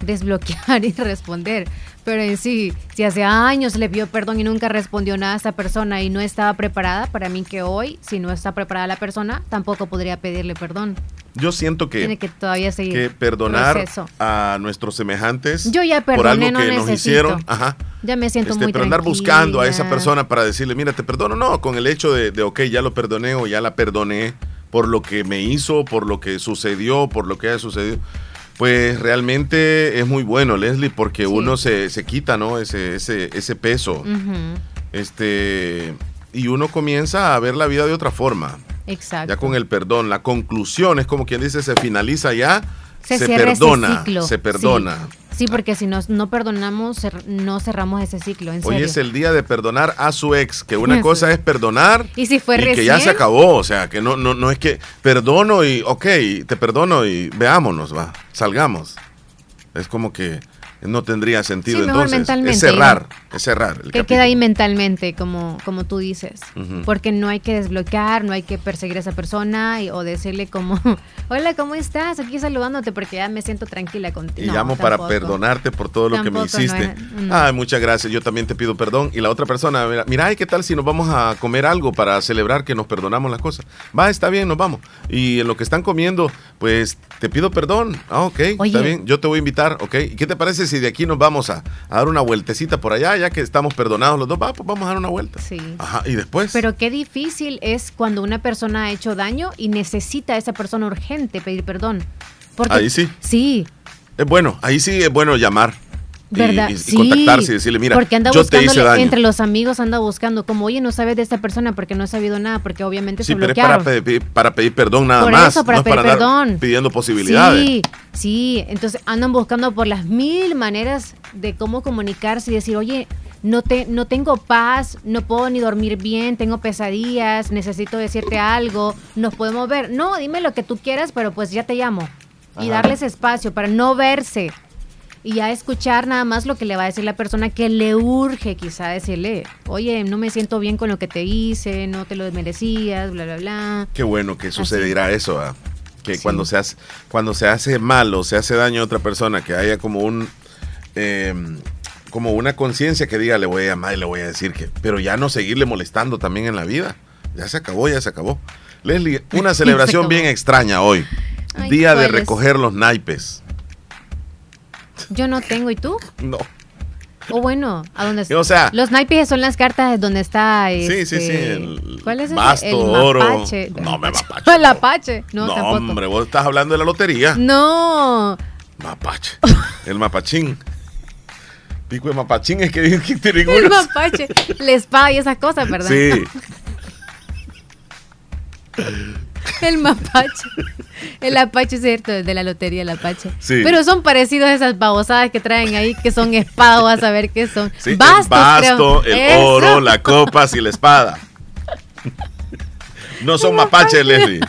Desbloquear y responder. Pero en sí, si hace años le pidió perdón y nunca respondió nada a esa persona y no estaba preparada, para mí que hoy, si no está preparada la persona, tampoco podría pedirle perdón. Yo siento que, Tiene que, todavía que perdonar a nuestros semejantes Yo ya por algo no que nos hicieron. Ajá. Ya me siento este, muy Pero andar buscando a esa persona para decirle, mira, te perdono. No, con el hecho de, de, ok, ya lo perdoné o ya la perdoné por lo que me hizo, por lo que sucedió, por lo que ha sucedido pues realmente es muy bueno, Leslie, porque uno se, se, quita, ¿no? Ese, ese, ese peso. Este. Y uno comienza a ver la vida de otra forma. Exacto. Ya con el perdón. La conclusión es como quien dice, se finaliza ya, se, perdona. Se perdona. Sí, porque si nos no perdonamos, no cerramos ese ciclo. Hoy es el día de perdonar a su ex, que una cosa es perdonar y si fue que ya se acabó, o sea, que no, no, no es que perdono y, ok, te perdono y veámonos, va, salgamos. Es como que no tendría sentido entonces. Es cerrar, es cerrar. que queda ahí mentalmente, como, como tú dices. Porque no hay que desbloquear, no hay que perseguir a esa persona o decirle como, hola, ¿cómo estás? Aquí saludándote porque ya me siento tranquila contigo. Y llamo para perdonarte por todo lo que me hiciste. Ay, muchas gracias, yo también te pido perdón. Y la otra persona, mira, mira, ¿qué tal si nos vamos a comer algo para celebrar que nos perdonamos las cosas? Va, está bien, nos vamos. Y en lo que están comiendo, pues te pido perdón. Ah, ok, está bien, yo te voy a invitar, ok. ¿Y qué te parece si de aquí nos vamos a, dar una vueltecita por allá, ya que estamos perdonados los dos, pues vamos a dar una vuelta. Sí. Ajá, y después. Pero qué difícil es cuando una persona ha hecho daño y necesita a esa persona urgente pedir perdón. Porque, ahí sí. Sí. Es bueno, ahí sí es bueno llamar. ¿Verdad? Y, contactarse y decirle, mira, porque anda yo te hice daño. entre los amigos anda buscando, como, oye, no sabes de esta persona porque no he sabido nada, porque obviamente sí, se bloquearon. pero es para pedir, perdón nada por más. Eso, para no pedir para perdón. pidiendo posibilidades. Sí, sí, entonces andan buscando por las mil maneras de cómo comunicarse y decir, oye, no, te, no tengo paz, no puedo ni dormir bien, tengo pesadillas, necesito decirte algo, nos podemos ver. No, dime lo que tú quieras, pero pues ya te llamo. Y darles espacio para no verse y ya escuchar nada más lo que le va a decir la persona que le urge quizá decirle, oye, no me siento bien con lo que te hice, no te lo merecías, bla, bla, bla. Qué bueno que sucederá eso, que cuando, se hace, cuando se hace mal o se hace daño a otra persona, que haya como un... Em, como una conciencia que diga, le voy a llamar y le voy a decir que, pero ya no seguirle molestando también en la vida. Ya se acabó, ya se acabó. Leslie, una celebración bien extraña hoy. Día de recoger los naipes. Yo no tengo, ¿y tú? No. O bueno, ¿a dónde está? O sea, los naipes son las cartas donde está. sí, sí, sí. Este, ¿Cuál es basto, el oro. Mapache. No, me mapache. el apache. No, no tampoco. hombre, vos estás hablando de la lotería. No. Mapache. El mapachín. Pico de mapachín es que, que tiene El mapache. La espada y esas cosas, ¿verdad? Sí. El mapache. El apache, cierto, de la lotería, el apache. Sí. Pero son parecidos a esas babosadas que traen ahí, que son espadas, a saber qué son. Sí, Bastos, el basto, el Eso. oro, la copa y la espada. No son mapaches, Leslie.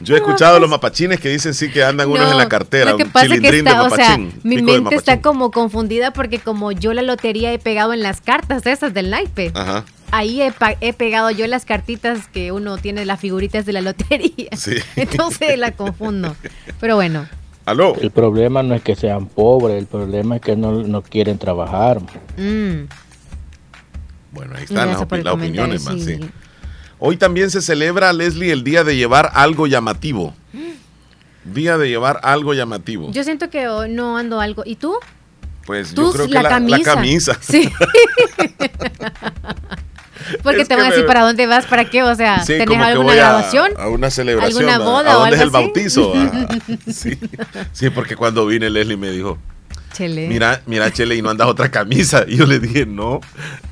Yo he escuchado a los mapachines que dicen sí que andan unos No, en la cartera, Lo que pasa es que está, o sea, mi mente está como confundida porque como yo la lotería he pegado en las cartas esas del naipe. Ajá. Ahí he, pegado yo las cartitas que uno tiene, las figuritas de la lotería. Sí. Entonces la confundo. Pero bueno, Aló. El problema no es que sean pobres, el problema es que no, no quieren trabajar. Mm. Bueno, ahí están las, opiniones más, sí. Hoy también se celebra, Leslie, el día de llevar algo llamativo. Día de llevar algo llamativo. Yo siento que hoy no ando algo. ¿Y tú? Pues yo creo que la, camisa. la camisa. Sí. Porque te van a decir para dónde vas, para qué, o sea, ¿tenés alguna graduación? A, una celebración. ¿Alguna boda ¿A, a dónde es el bautizo? sí. sí, porque cuando vine Leslie me dijo, Mira, mira, Chele, y no andas otra camisa. Y yo le dije, no.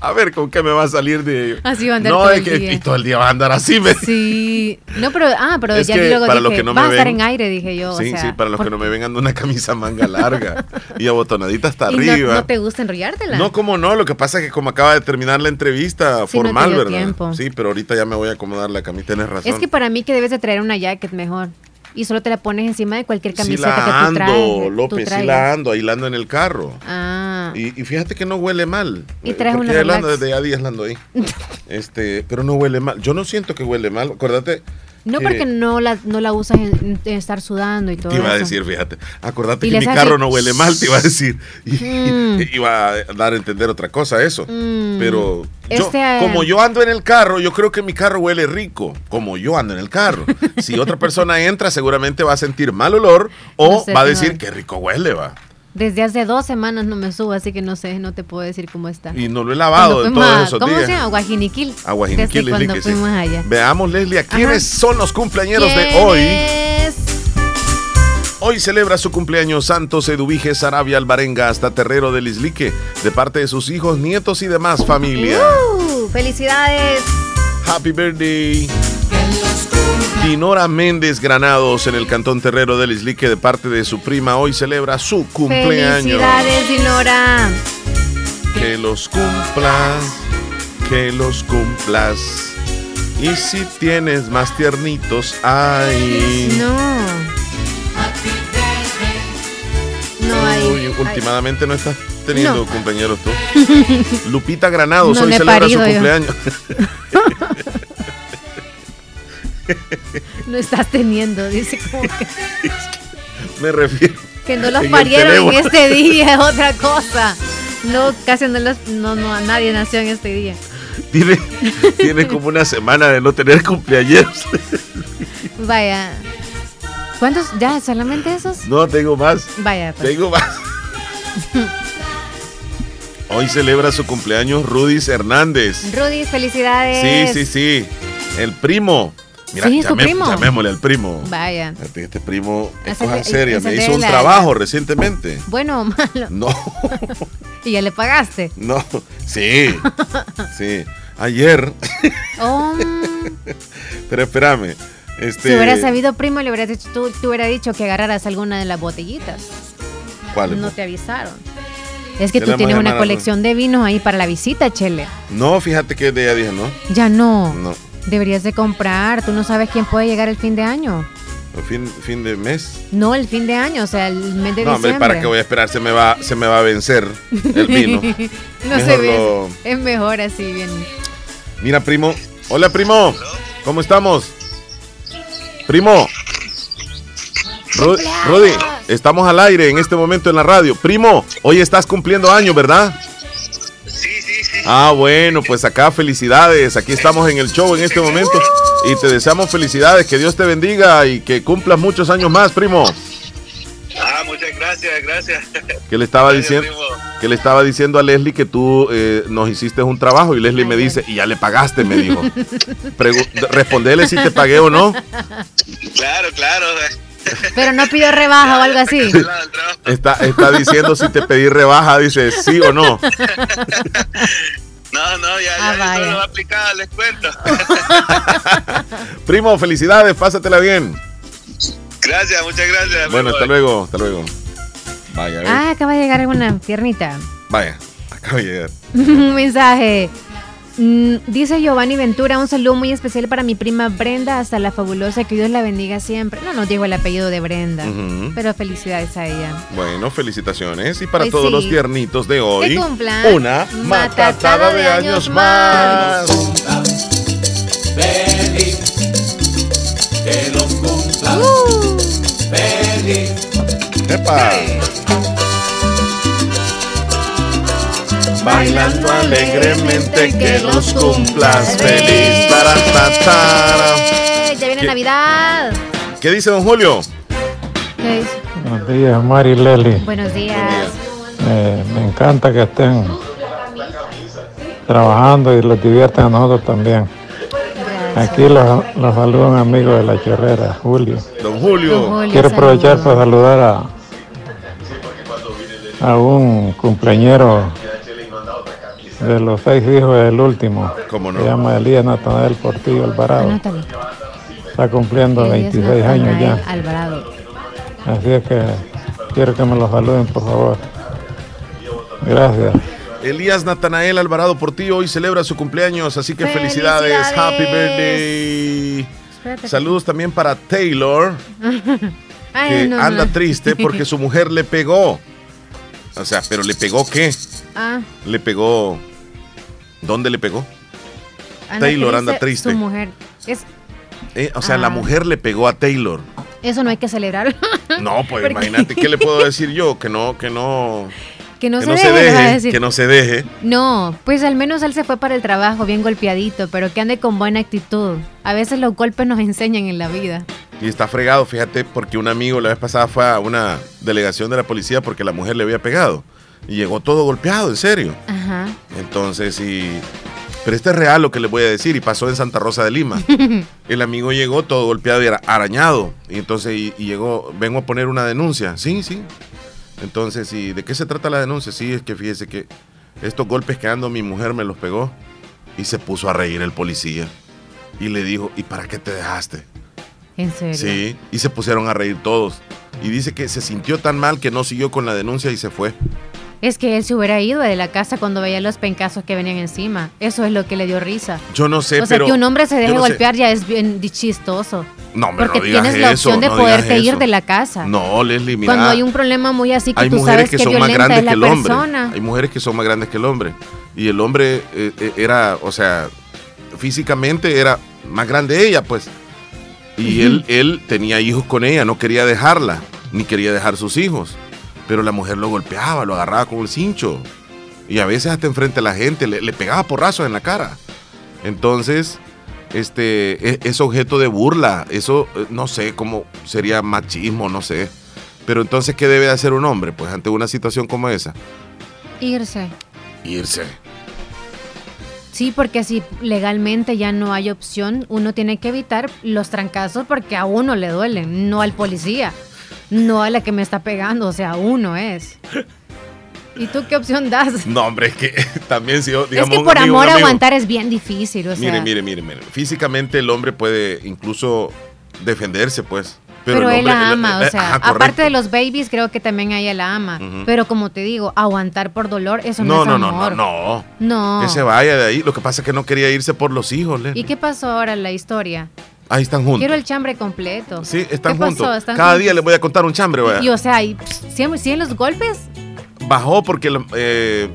A ver, ¿con qué me va a salir de.? Así va a andar no, todo es que Y todo el día va a andar así. Me... Sí. No, pero. Ah, pero ya luego para dije, que no vas a estar en aire, dije yo. Sí, sí, para los que no me ven, ando una camisa manga larga y abotonadita hasta arriba. No, no, te gusta enrollártela? No, como no. Lo que pasa es que como acaba de terminar la entrevista formal, ¿verdad? Sí, pero ahorita ya me voy a acomodar la camisa. Tienes razón. Es que para mí que debes de traer una jacket mejor y solo te la pones encima de cualquier camiseta que tú traes. López, sí la ando, ahí la ando en el carro. Ah. Y, fíjate que no huele mal. Y traes una desde ya días la ando ahí. este, pero no huele mal. Yo no siento que huele mal. Acuérdate no porque no la, no la usas en, estar sudando y todo Te iba a decir, fíjate. Acordate que mi carro no huele mal, te iba a decir. Y, mm. iba a dar a entender otra cosa eso. Mm. Pero yo, este, como yo ando en el carro, yo creo que mi carro huele rico. Como yo ando en el carro. si otra persona entra, seguramente va a sentir mal olor o va a decir que rico huele, va. Desde hace dos semanas no me subo, así que no sé, no te puedo decir cómo está. Y no lo he lavado en todos esos ¿Cómo se llama? Guajiniquil. A Guajiniquil. Desde cuando fuimos allá. Veamos, Leslie, quiénes son los cumpleañeros de hoy. Hoy celebra su cumpleaños Santos Eduvige Sarabia Alvarenga hasta Terrero del Islique, de parte de sus hijos, nietos y demás familia. Uh, ¡Felicidades! Happy birthday. Dinora Méndez Granados en el Cantón Terrero del Islique de parte de su prima hoy celebra su cumpleaños. Felicidades, Dinora. Que los cumplas, que los cumplas. Y si tienes más tiernitos, ay. No. No hay. Uy, últimamente no estás teniendo compañeros tú. Lupita Granados hoy celebra su cumpleaños. no estás teniendo, dice como que. Me refiero. Que no los parieron en este día, es otra cosa. No, casi no los. No, no, nadie nació en este día. Tiene, tiene como una semana de no tener cumpleaños. Vaya. ¿Cuántos? ¿Ya solamente esos? No, tengo más. Vaya. Pues. Tengo más. Hoy celebra su cumpleaños Rudis Hernández. Rudis, felicidades. Sí, sí, sí. El primo. Mira, sí, primo. llamémosle al primo. Vaya. Este, primo es cosa seria. Me hizo un trabajo recientemente. ¿Bueno o malo? No. ¿Y ya le pagaste? No. Sí. sí. Ayer. Oh. Pero espérame. Este... Si hubiera sabido, primo, le hubieras dicho, tú, te hubiera dicho que agarraras alguna de las botellitas. ¿Cuál? No te avisaron. Es que tú tienes una colección de vinos ahí para la visita, Chele. No, fíjate que de ella dije, ¿no? Ya no. No. Deberías de comprar, tú no sabes quién puede llegar el fin de año. ¿El fin, fin de mes? No, el fin de año, o sea, el mes de no, diciembre. No, hombre, ¿para qué voy a esperar? Se me va, se me va a vencer el vino. no se ve, es mejor así, bien. Mira, primo. Hola, primo. ¿Cómo estamos? Primo. Rudy, estamos al aire en este momento en la radio. Primo, hoy estás cumpliendo años, ¿verdad? Ah, bueno, pues acá felicidades. Aquí estamos en el show en este momento y te deseamos felicidades. Que Dios te bendiga y que cumplas muchos años más, primo. Ah, muchas gracias, gracias. Que le estaba diciendo que le estaba diciendo a Leslie que tú eh, nos hiciste un trabajo y Leslie me dice y ya le pagaste, me dijo. respondele si te pagué o no. Claro, claro. Pero no pidió rebaja o algo así. Está, está diciendo si te pedí rebaja, dice sí o no. No, no, ya, ya ah, lo va a aplicar, les cuento. Primo, felicidades, pásatela bien. Gracias, muchas gracias. Bueno, hasta luego, hasta luego. Vaya. Ah, acaba de llegar una piernita. Vaya, acaba de llegar. Un mensaje. Mm, dice Giovanni Ventura, un saludo muy especial para mi prima Brenda, hasta la fabulosa, que Dios la bendiga siempre. No nos dijo el apellido de Brenda, pero felicidades a ella. Bueno, felicitaciones. Y para todos los tiernitos de hoy, una matatada, de, años más. Feliz, que los cumplan. Uh. Feliz ¡Epa! Bailando alegremente que los cumplas feliz. Ya viene Navidad. ¿Qué dice don Julio? ¿Qué dice? Buenos días, Mari Leli. Buenos días. Eh, me encanta que estén trabajando y los divierten a nosotros también. Aquí los, los saluda un amigo de la chorrera, Julio. Don Julio. Quiero aprovechar para saludar a, a un cumpleañero de los seis hijos del último. ¿Cómo no? Se llama Elías Natanael Portillo Alvarado. Anótale. Está cumpliendo Elías 26 años Natanael ya. Alvarado. Así es que quiero que me lo saluden, por favor. Gracias. Elías Natanael Alvarado Portillo hoy celebra su cumpleaños, así que felicidades. ¡Felicidades! Happy birthday. Espérate. Saludos también para Taylor, Ay, que no, no. anda triste porque su mujer le pegó. O sea, pero le pegó qué? Ah, Le pegó. ¿Dónde le pegó? Taylor anda triste. Su mujer. Es, Eh, o sea, la Ah. mujer le pegó a Taylor. eso no hay que celebrar. No, pues imagínate, ¿qué le puedo decir yo? Que no, que no, que no, que se, no deje, se deje, decir. que no se deje. No, pues al menos él se fue para el trabajo bien golpeadito, pero que ande con buena actitud. A veces los golpes nos enseñan en la vida. Y está fregado, fíjate, porque un amigo la vez pasada fue a una delegación de la policía porque la mujer le había pegado. Y llegó todo golpeado, en serio. Ajá. Entonces, y... Pero este es real lo que les voy a decir y pasó en Santa Rosa de Lima. El amigo llegó todo golpeado y era arañado. Y entonces y, y llegó, vengo a poner una denuncia. Sí, sí. Entonces, ¿y de qué se trata la denuncia? Sí, es que fíjese que estos golpes que ando mi mujer me los pegó. Y se puso a reír el policía. Y le dijo, ¿y para qué te dejaste? En serio. Sí, y se pusieron a reír todos. Y dice que se sintió tan mal que no siguió con la denuncia y se fue. Es que él se hubiera ido de la casa cuando veía los pencazos que venían encima. Eso es lo que le dio risa. Yo no sé, o sea, pero. que un hombre se deje no sé. golpear ya es bien chistoso. No, hombre, Porque no digas tienes la eso, opción de no poderte ir de la casa. No, Leslie, mira. Cuando hay un problema muy así que hay tú mujeres sabes que que, son más grandes es la que el hombre. persona. Hay mujeres que son más grandes que el hombre. Y el hombre eh, eh, era, o sea, físicamente era más grande ella, pues. Y él, él tenía hijos con ella, no quería dejarla, ni quería dejar sus hijos. Pero la mujer lo golpeaba, lo agarraba con el cincho. Y a veces hasta enfrente a la gente le, le pegaba porrazos en la cara. Entonces, este es, es objeto de burla. Eso eh, no sé cómo sería machismo, no sé. Pero entonces, ¿qué debe de hacer un hombre? Pues ante una situación como esa, Irse. irse. Sí, porque si legalmente ya no hay opción, uno tiene que evitar los trancazos porque a uno le duelen, no al policía, no a la que me está pegando, o sea, uno es. ¿Y tú qué opción das? No, hombre, es que también si yo, digamos, es que por amigo, amor aguantar es bien difícil, o sea. Mire, mire, mire, mire. Físicamente el hombre puede incluso defenderse, pues. Pero, Pero, el él hombre- la el- ama, eh, o sea, ajá, aparte de los babies, creo que también a ella la ama. Ujú. Pero como te digo, aguantar por dolor, eso no, No, es no, no, amor. no, no. No. Que se vaya de ahí. Lo que pasa es que no quería irse por los hijos, Leslie. ¿Y qué pasó ahora en la historia? Ahí están juntos. Quiero el chambre completo. Sí, están ¿Qué pasó? juntos. ¿Están Cada juntos? día les voy a contar un chambre, vaya. Y o sea, y, ¿siguen, siguen los golpes? Bajó porque eh,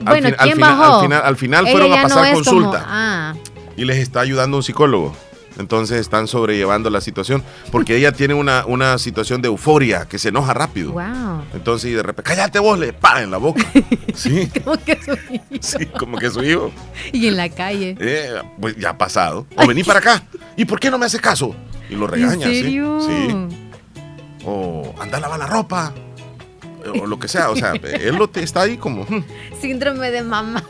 Bueno, al, fin- al ¿quién final, al final, al final Ella fueron a no pasar como- consulta ah, y les está ayudando un psicólogo. Entonces están sobrellevando la situación porque ella tiene una, una situación de euforia que se enoja rápido. wow. Entonces, y de repente, cállate vos, le pa en la boca. Sí, Como que su hijo. sí, como que su hijo. Y en la calle. Eh, pues ya ha pasado. O vení para acá. ¿Y por qué no me hace caso? Y lo regaña, ¿sí? serio? Sí. O anda a lavar la ropa. O lo que sea. O sea, él lo te- está ahí como. hmm. Síndrome de mamá.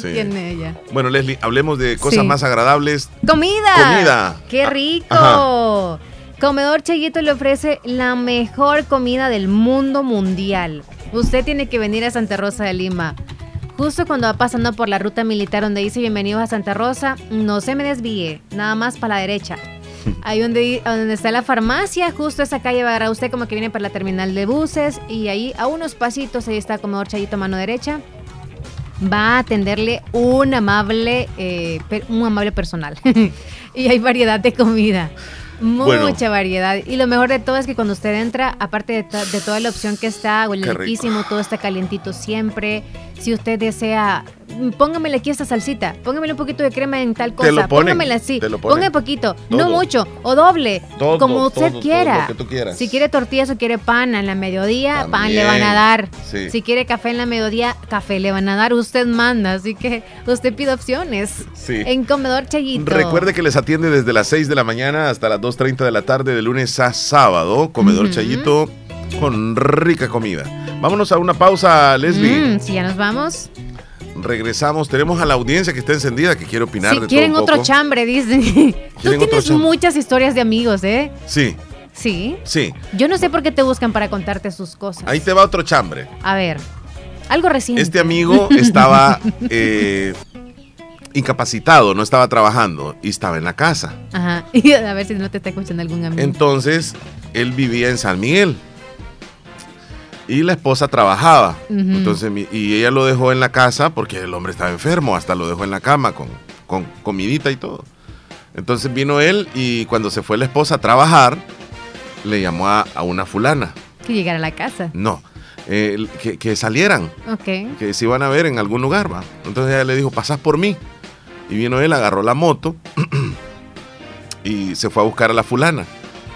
Sí. Tiene ella. Bueno, Leslie, hablemos de cosas Sí. más agradables. ¡Comida! Comida. ¡Qué Ah, rico! Comedor Chayito le ofrece la mejor comida del mundo mundial. Usted tiene que venir a Santa Rosa de Lima. Justo cuando va pasando por la ruta militar donde dice bienvenidos a Santa Rosa, no se me desvíe, nada más para la derecha. Ahí donde, donde está la farmacia, justo esa calle va a usted como que viene para la terminal de buses y ahí a unos pasitos ahí está Comedor Chayito mano derecha. Va a atenderle un amable, eh, un amable personal. y hay variedad de comida. Mucha Bueno. variedad. Y lo mejor de todo es que cuando usted entra, aparte de, to- de toda la opción que está, huele todo está calientito siempre. Si usted desea póngamele aquí esta salsita, póngamele un poquito de crema en tal cosa, póngamela así, póngame poquito, no mucho, o doble, como usted quiera. Si quiere tortillas o quiere pan en la mediodía, pan le van a dar. Si quiere café en la mediodía, café le van a dar. Usted manda, así que usted pide opciones. En Comedor Chayito. Recuerde que les atiende desde las 6 de la mañana hasta las 2.30 de la tarde de lunes a sábado. Comedor Chayito con rica comida. Vámonos a una pausa, Leslie. Mm, si ya nos vamos. Regresamos, tenemos a la audiencia que está encendida, que quiere opinar si quieren otro chambre, dicen. Tú tienes muchas historias de amigos, ¿eh? Sí. Sí. Sí. Yo no sé por qué te buscan para contarte sus cosas. Ahí te va otro chambre. A ver, algo reciente. Este amigo estaba eh, incapacitado, no estaba trabajando y estaba en la casa. Ajá. Y a ver si no te está escuchando algún amigo. Entonces, él vivía en San Miguel y la esposa trabajaba. Entonces, y ella lo dejó en la casa porque el hombre estaba enfermo, hasta lo dejó en la cama con, con comidita y todo. Entonces vino él y cuando se fue la esposa a trabajar, le llamó a, una fulana. Que llegara a la casa. No, eh, que, salieran. Ok. Que se iban a ver en algún lugar, va. Entonces ella le dijo, pasás por mí. Y vino él, agarró la moto y se fue a buscar a la fulana.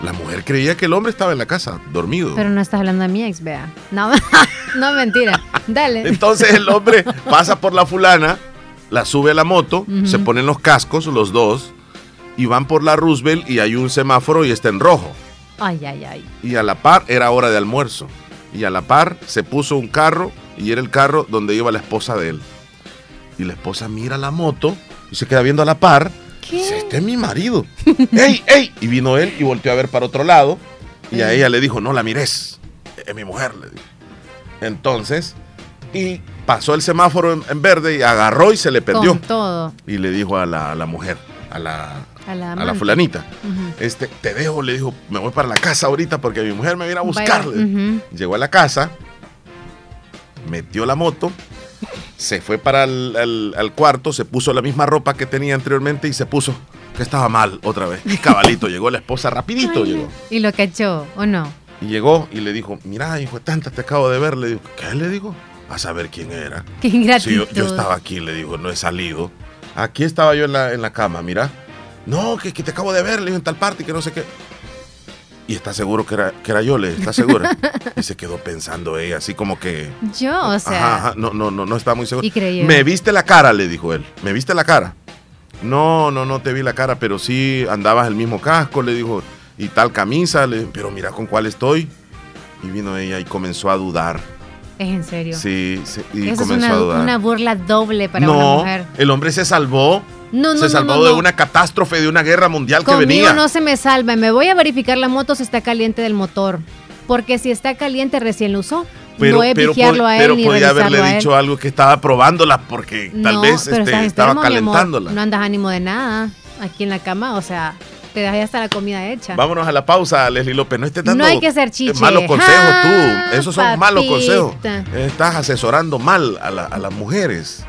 La mujer creía que el hombre estaba en la casa, dormido. Pero no estás hablando de mi ex, vea. No, no, mentira. Dale. Entonces el hombre pasa por la fulana, la sube a la moto, se ponen los cascos, los dos, y van por la Roosevelt y hay un semáforo y está en rojo. Ay, ay, ay. Y a la par era hora de almuerzo. Y a la par se puso un carro y era el carro donde iba la esposa de él. Y la esposa mira la moto y se queda viendo a la par Dice, este es mi marido. ¡Ey, ey! Y vino él y volteó a ver para otro lado. Y a ella le dijo, no la mires. Es mi mujer, le dijo. Entonces, y pasó el semáforo en, verde y agarró y se le perdió. todo. Y le dijo a la, mujer, a la, a la, fulanita, este, te dejo, le dijo, me voy para la casa ahorita porque mi mujer me viene a buscar. Llegó a la casa, metió la moto se fue para el, cuarto, se puso la misma ropa que tenía anteriormente y se puso que estaba mal otra vez. Cabalito, llegó la esposa rapidito, llegó. ¿Y lo cachó o no? Y llegó y le dijo, mira, hijo de tanta, te acabo de ver. Le dijo, ¿qué le digo? A saber quién era. Qué ingratitud. yo, estaba aquí, le digo, no he salido. Aquí estaba yo en la, en la cama, mira. No, que, que te acabo de ver, le digo, en tal parte y que no sé qué. Y está seguro que era, que era yo, le está segura. y se quedó pensando ella, así como que. Yo, o sea. no, no, no, no está muy seguro. Y creyó. Me viste la cara, le dijo él. ¿Me viste la cara? No, no, no te vi la cara, pero sí andabas el mismo casco, le dijo. Y tal camisa, le, pero mira con cuál estoy. Y vino ella y comenzó a dudar. ¿Es en serio? Sí, sí y Eso comenzó es una, a dudar. una burla doble para una mujer. El hombre se salvó no, no, se salvó de una catástrofe, de una guerra mundial que venía. no se me salva. Me voy a verificar la moto si está caliente del motor. Porque si está caliente, recién lo usó. Pero, no pero, a él pero podía haberle dicho algo que estaba probándola porque tal vez este, estaba calentándola. No andas ánimo de nada aquí en la cama, o sea, te dejas hasta la comida hecha. Vámonos a la pausa, Leslie López. No estés dando no hay que ser chiche. malos consejos tú. Esos son malos consejos. Estás asesorando mal a, a las mujeres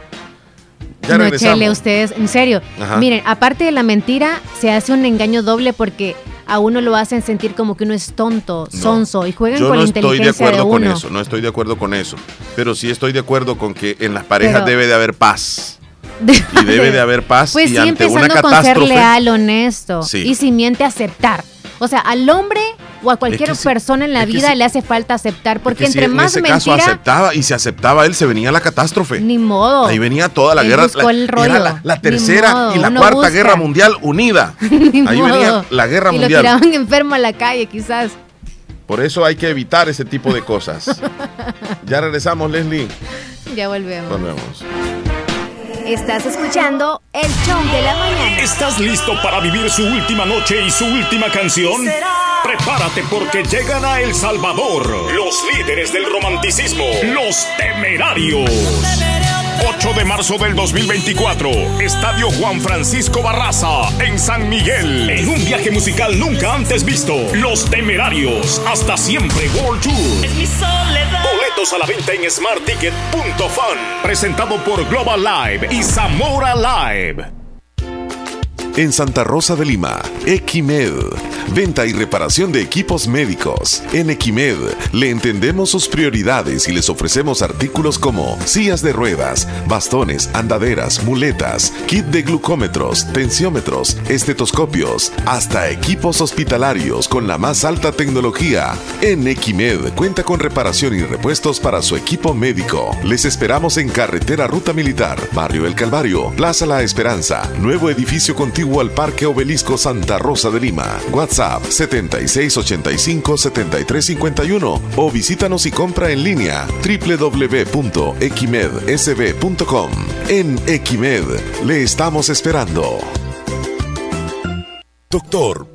no, chele, ustedes, en serio. Miren, aparte de la mentira, se hace un engaño doble porque a uno lo hacen sentir como que uno es tonto, sonso y juegan con la inteligencia estoy de acuerdo con eso, no estoy de acuerdo con eso, pero sí estoy de acuerdo con que en las parejas debe de haber paz. y debe de haber paz pues y sí, ante empezando una catástrofe, con ser leal, honesto. Y sin miente aceptar. O sea, al hombre o a cualquier persona en la vida le hace falta aceptar, porque entre más en ese aceptaba y si aceptaba él se venía la catástrofe. Ni modo. Ahí venía toda la guerra. La, la, tercera y la cuarta guerra mundial unida. Ahí venía la guerra mundial. Y lo tiraban enfermo a la calle, quizás. Por eso hay que evitar ese tipo de cosas. ya regresamos, Leslie. Ya volvemos. Volvemos. Estás escuchando el show de la mañana. ¿Estás listo para vivir su última noche y su última canción? Prepárate porque llegan a El Salvador los líderes del romanticismo, los temerarios. 8 de marzo del 2024, Estadio Juan Francisco Barraza, en San Miguel. En un viaje musical nunca antes visto. Los Temerarios, hasta siempre World Tour. Es mi soledad. A la venta en smartticket.fan. Presentado por Global Live y Zamora Live. En Santa Rosa de Lima, Equimed. Venta y reparación de equipos médicos. En Equimed le entendemos sus prioridades y les ofrecemos artículos como sillas de ruedas, bastones, andaderas, muletas, kit de glucómetros, tensiómetros, estetoscopios, hasta equipos hospitalarios con la más alta tecnología. En Equimed cuenta con reparación y repuestos para su equipo médico. Les esperamos en Carretera Ruta Militar, Barrio El Calvario, Plaza La Esperanza, nuevo edificio contiguo al Parque Obelisco Santa Rosa de Lima. WhatsApp 7685-7351 o visítanos y compra en línea www.equimedsb.com. En Equimed le estamos esperando. Doctor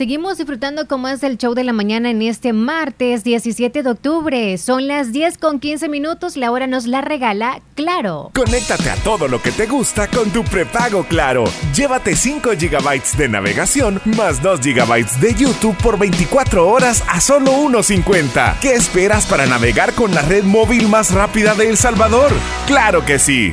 Seguimos disfrutando como es el show de la mañana en este martes 17 de octubre. Son las 10 con 15 minutos, la hora nos la regala Claro. Conéctate a todo lo que te gusta con tu prepago Claro. Llévate 5 GB de navegación más 2 GB de YouTube por 24 horas a solo 1.50. ¿Qué esperas para navegar con la red móvil más rápida de El Salvador? ¡Claro que sí!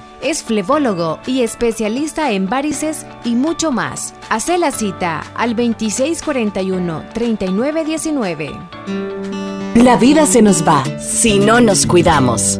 Es flebólogo y especialista en varices y mucho más. Hace la cita al 2641-3919. La vida se nos va si no nos cuidamos.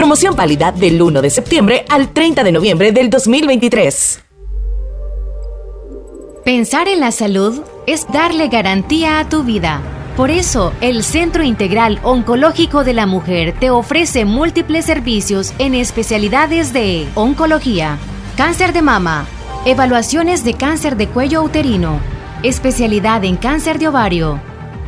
Promoción válida del 1 de septiembre al 30 de noviembre del 2023. Pensar en la salud es darle garantía a tu vida. Por eso, el Centro Integral Oncológico de la Mujer te ofrece múltiples servicios en especialidades de oncología, cáncer de mama, evaluaciones de cáncer de cuello uterino, especialidad en cáncer de ovario,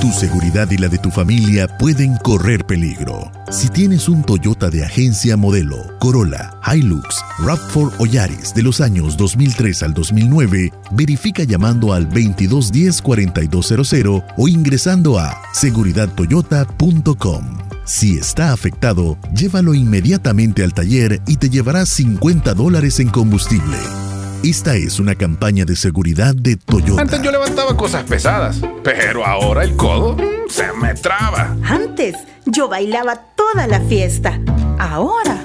Tu seguridad y la de tu familia pueden correr peligro. Si tienes un Toyota de agencia modelo, Corolla, Hilux, RAV4 o Yaris de los años 2003 al 2009, verifica llamando al 2210-4200 o ingresando a seguridadtoyota.com. Si está afectado, llévalo inmediatamente al taller y te llevarás 50 dólares en combustible. Esta es una campaña de seguridad de Toyota. Antes yo levantaba cosas pesadas, pero ahora el codo se me traba. Antes yo bailaba toda la fiesta. Ahora,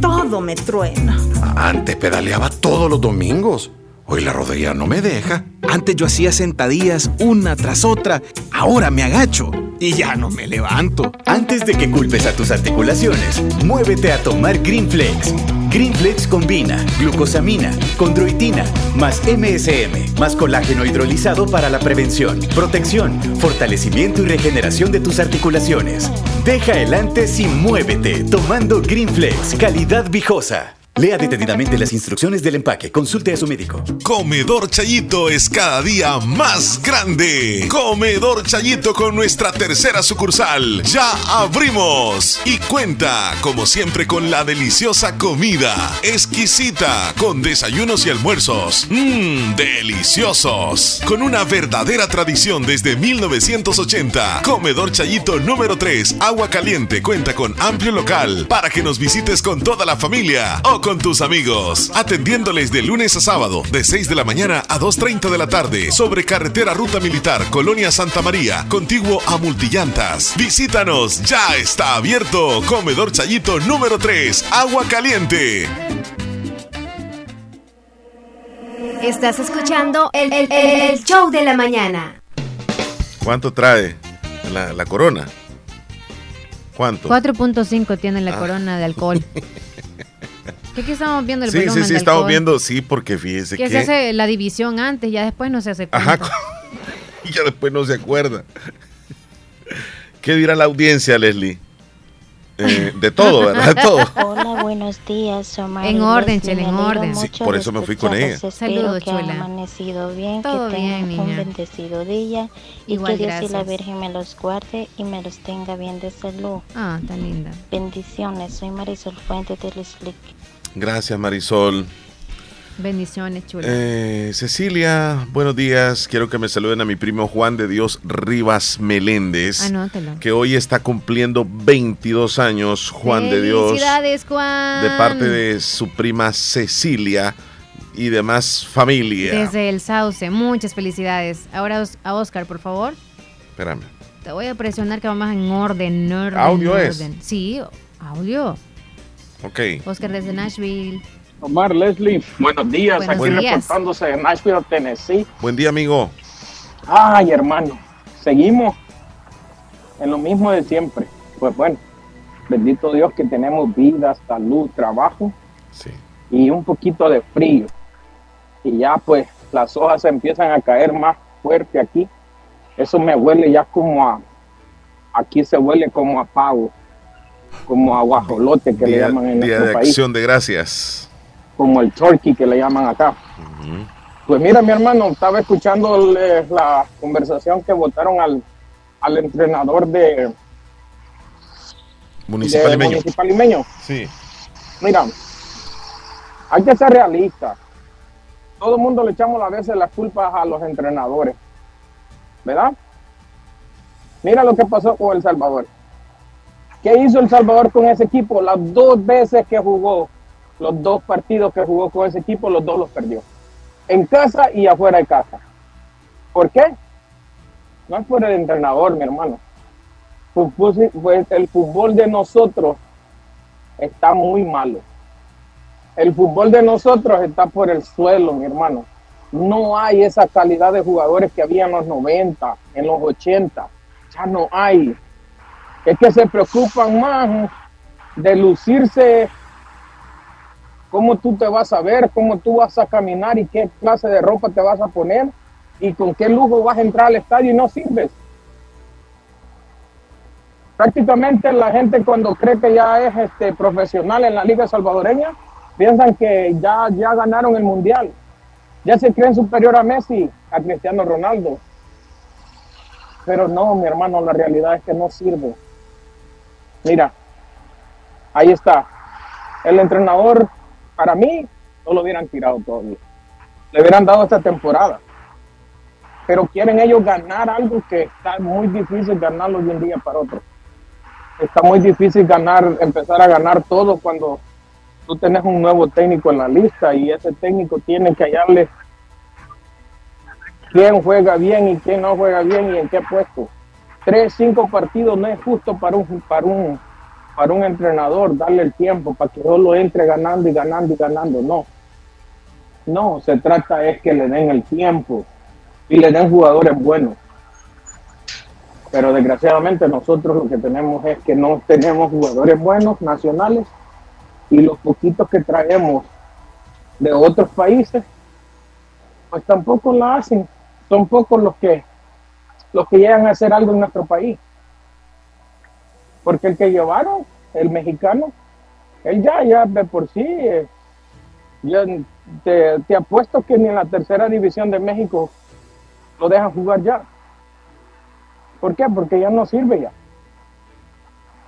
todo me truena. Antes pedaleaba todos los domingos. Hoy la rodilla no me deja. Antes yo hacía sentadillas una tras otra. Ahora me agacho y ya no me levanto. Antes de que culpes a tus articulaciones, muévete a tomar Greenflex. Greenflex combina glucosamina, condroitina, más MSM, más colágeno hidrolizado para la prevención, protección, fortalecimiento y regeneración de tus articulaciones. Deja el antes y muévete tomando Greenflex, calidad viejosa. Lea detenidamente las instrucciones del empaque. Consulte a su médico. Comedor Chayito es cada día más grande. Comedor Chayito con nuestra tercera sucursal. Ya abrimos. Y cuenta, como siempre, con la deliciosa comida. Exquisita. Con desayunos y almuerzos. Mmm, deliciosos. Con una verdadera tradición desde 1980. Comedor Chayito número 3. Agua caliente. Cuenta con amplio local para que nos visites con toda la familia con tus amigos. Atendiéndoles de lunes a sábado, de 6 de la mañana a 2.30 de la tarde, sobre carretera Ruta Militar, Colonia Santa María, contiguo a Multillantas. Visítanos, ya está abierto. Comedor Chayito número 3, Agua Caliente. Estás escuchando el, el, show de la mañana. ¿Cuánto trae la, la corona? ¿Cuánto? 4.5 tiene la ah. corona de alcohol. ¿Qué, qué estamos viendo el Sí, sí, sí, estamos viendo, sí, porque fíjese que... Que se hace la división antes, ya después no se hace Ajá, y ya después no se acuerda. ¿Qué dirá la audiencia, Leslie? Eh, de todo, ¿verdad? De todo. Hola, buenos días, Omar. En orden, Chela, en orden. Sí, por eso me fui con ella. Saludos, que Chela. amanecido bien, todo que tengan bien, un bendecido día Igual, y que Dios gracias. y la Virgen me los guarde y me los tenga bien de salud. Ah, tan linda. Bendiciones, soy Marisol Fuente de Gracias, Marisol. Bendiciones, chula. Eh, Cecilia, buenos días. Quiero que me saluden a mi primo Juan de Dios Rivas Meléndez. Anótelo. Que hoy está cumpliendo 22 años, Juan de Dios. Felicidades, Juan. De parte de su prima Cecilia y demás familia. Desde el Sauce, muchas felicidades. Ahora a Oscar, por favor. Espérame. Te voy a presionar que vamos en orden, orden ¿Audio es? Sí, audio. Ok. Oscar desde Nashville. Omar Leslie, buenos días. Buenos aquí días. reportándose de Nashville, Tennessee. Buen día, amigo. Ay, hermano, seguimos en lo mismo de siempre. Pues bueno, bendito Dios que tenemos vida, salud, trabajo sí. y un poquito de frío. Y ya pues las hojas empiezan a caer más fuerte aquí. Eso me huele ya como a, aquí se huele como a pavo, como a guajolote que le llaman en Día nuestro de país, acción de gracias. como el turkey que le llaman acá. Pues mira, mi hermano, estaba escuchando la conversación que votaron al, al entrenador de, Municipal de Limeño. Municipal Limeño. Sí. Mira, hay que ser realistas. Todo el mundo le echamos a veces las culpas a los entrenadores, ¿verdad? Mira lo que pasó con El Salvador. ¿Qué hizo El Salvador con ese equipo? Las dos veces que jugó, los dos partidos que jugó con ese equipo, los dos los perdió. En casa y afuera de casa. ¿Por qué? No es por el entrenador, mi hermano. Pues, el fútbol de nosotros está muy malo. El fútbol de nosotros está por el suelo, mi hermano. No hay esa calidad de jugadores que había en los 90, en los 80. Ya no hay. Es que se preocupan más de lucirse cómo tú te vas a ver, cómo tú vas a caminar y qué clase de ropa te vas a poner y con qué lujo vas a entrar al estadio y no sirves. Prácticamente la gente cuando cree que ya es este, profesional en la liga salvadoreña, piensan que ya, ya ganaron el mundial. Ya se creen superior a Messi, a Cristiano Ronaldo. Pero no, mi hermano, la realidad es que no sirve. Mira, ahí está. El entrenador, para mí, no lo hubieran tirado todavía. Le hubieran dado esta temporada. Pero quieren ellos ganar algo que está muy difícil ganarlo de un día para otro. Está muy difícil ganar, empezar a ganar todo cuando tú tenés un nuevo técnico en la lista y ese técnico tiene que hallarle quién juega bien y quién no juega bien y en qué puesto. Tres, cinco partidos no es justo para un, para un, para un entrenador darle el tiempo para que solo entre ganando y ganando y ganando. No. No, se trata es que le den el tiempo y le den jugadores buenos. Pero desgraciadamente nosotros lo que tenemos es que no tenemos jugadores buenos nacionales y los poquitos que traemos de otros países, pues tampoco lo hacen. Son pocos los que los que llegan a hacer algo en nuestro país. Porque el que llevaron, el mexicano, él ya, ya de por sí, eh, yo te, te apuesto que ni en la tercera división de México lo dejan jugar ya. ¿Por qué? Porque ya no sirve ya.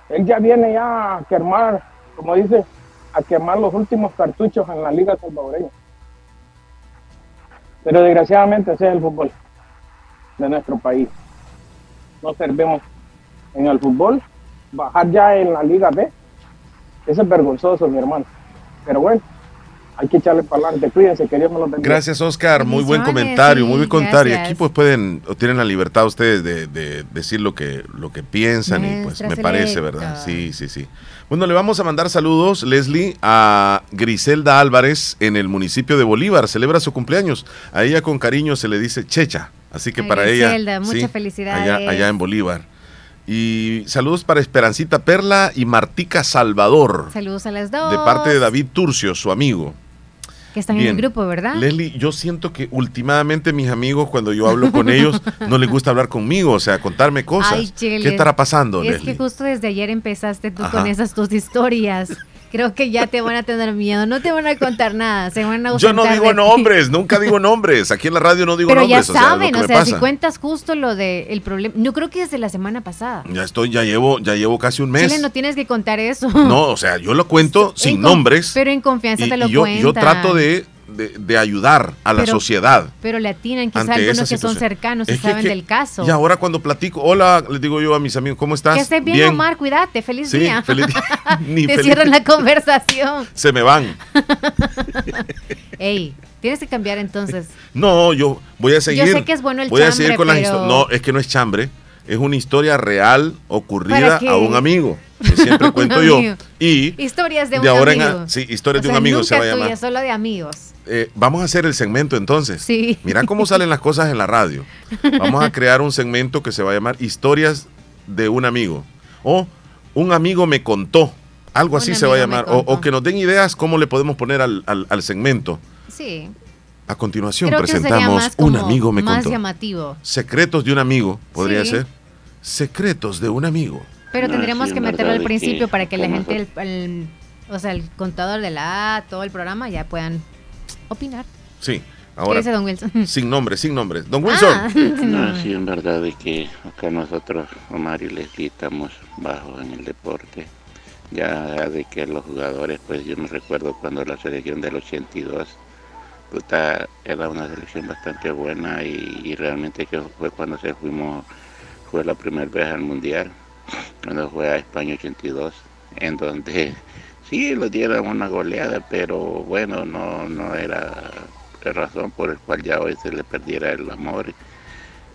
Él ya viene ya a quemar, como dice, a quemar los últimos cartuchos en la liga salvadoreña. Pero desgraciadamente ese es el fútbol de nuestro país. No servimos en el fútbol. Bajar ya en la liga B, eso es vergonzoso, mi hermano. Pero bueno, hay que echarle para adelante. Cuídense, que Dios me los. Gracias, Oscar. Muy buen comentario, sí, muy buen comentario. gracias. Aquí pues pueden, o tienen la libertad ustedes de, de decir lo que, lo que piensan y pues me parece. ¿verdad? Sí, sí, sí. Bueno, le vamos a mandar saludos, Leslie, a Griselda Álvarez en el municipio de Bolívar. Celebra su cumpleaños. A ella con cariño se le dice Checha. Así que A para Griselda, ella. muchas sí, felicidades. Allá, allá en Bolívar. Y saludos para Esperancita Perla y Martica Salvador. Saludos a las dos. De parte de David Turcio, su amigo. Que están en el grupo, ¿verdad? Leslie, yo siento que últimamente mis amigos, cuando yo hablo con ellos, no les gusta hablar conmigo, o sea, contarme cosas. Ay, ¿Qué estará pasando, Es Leslie? que justo desde ayer empezaste tú Ajá. con esas tus historias. Creo que ya te van a tener miedo. No te van a contar nada. Se van a Yo no digo de nombres, nunca digo nombres. Aquí en la radio no digo Pero ya nombres. o sea, lo saben, o sea, si cuentas justo lo de el problema. Yo creo que desde la semana pasada. Ya estoy, ya llevo, ya llevo casi un mes. Chile, no tienes que contar eso. No, o sea, yo lo cuento sin En nombres. Pero en confianza y, te lo y yo, cuentan. yo trato de, de- de ayudar a la Pero- sociedad. Pero le atinan quizá ante algunos que son cercanos y saben que- del caso. Y ahora cuando platico, hola, les digo yo a mis amigos, ¿cómo estás? que estés bien, Omar, cuídate, feliz Sí, día. feliz. Ni Te feliz cierran la conversación. Se me van. Ey, tienes que cambiar entonces. No, yo voy a seguir. sé que es bueno el Voy a chambre, seguir con pero- No, es que no es chambre. Es una historia real ocurrida a un amigo. Que siempre cuento yo. Y Historias de, de un ahora en amigo. a- sí, historias O de un amigo nunca se va a llamar. tuya, solo de amigos. Eh, vamos a hacer el segmento entonces. Sí. Mira cómo salen las cosas en la radio. Vamos a crear un segmento que se va a llamar Historias de un amigo. O Un amigo me contó. Algo así se va a llamar. O, que nos den ideas cómo le podemos poner al, al- al segmento. Sí. A continuación presentamos un amigo me más contó. llamativo. Secretos de un amigo, podría Sí. ser. Secretos de un amigo. Pero No, tendríamos sí, que meterlo al principio que para que la gente, el, el- o sea, el contador de la A, todo el programa, ya puedan opinar. Sí, ¿Qué ahora. dice don Wilson? Sin nombre, sin nombre. Don Wilson. Ah, No, sí, en verdad es que acá nosotros, Omar y Leslie, estamos bajos en el deporte. Ya de que los jugadores, pues yo me recuerdo cuando la selección del 82, puta, era una selección bastante buena y, y realmente que fue cuando se fuimos, fue la primera vez al Mundial, cuando fue a España 82, en donde sí lo dieron una goleada, pero bueno, no, no era la razón por el cual ya hoy se le perdiera el amor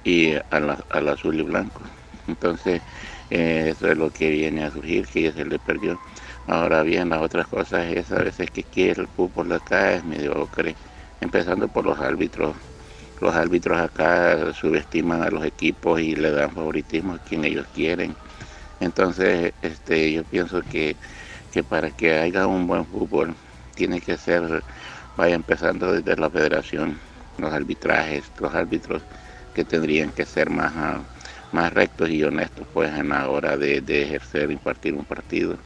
y al, al azul y blanco. Entonces, eh, eso es lo que viene a surgir, que ya se le perdió. Ahora bien, las otras cosas es a veces que quiere el fútbol acá es mediocre, empezando por los árbitros. Los árbitros acá subestiman a los equipos y le dan favoritismo a quien ellos quieren. Entonces, este, yo pienso que, que para que haya un buen fútbol tiene que ser, vaya empezando desde la federación, los arbitrajes, los árbitros que tendrían que ser más, ah, más rectos y honestos pues en la hora de, de ejercer, impartir un partido.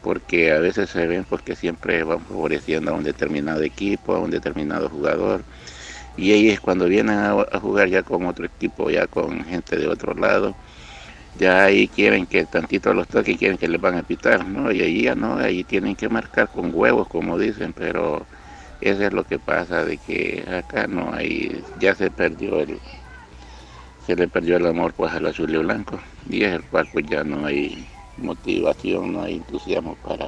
Porque a veces se ven porque siempre van favoreciendo a un determinado equipo, a un determinado jugador. Y ellos cuando vienen a jugar ya con otro equipo, ya con gente de otro lado, ya ahí quieren que tantito los toque quieren que les van a pitar, ¿no? Y ahí ya no, ahí tienen que marcar con huevos, como dicen, pero eso es lo que pasa, de que acá no hay, ya se perdió el, se le perdió el amor pues al azul y blanco, y es el cual pues ya no hay motivación, no hay entusiasmo para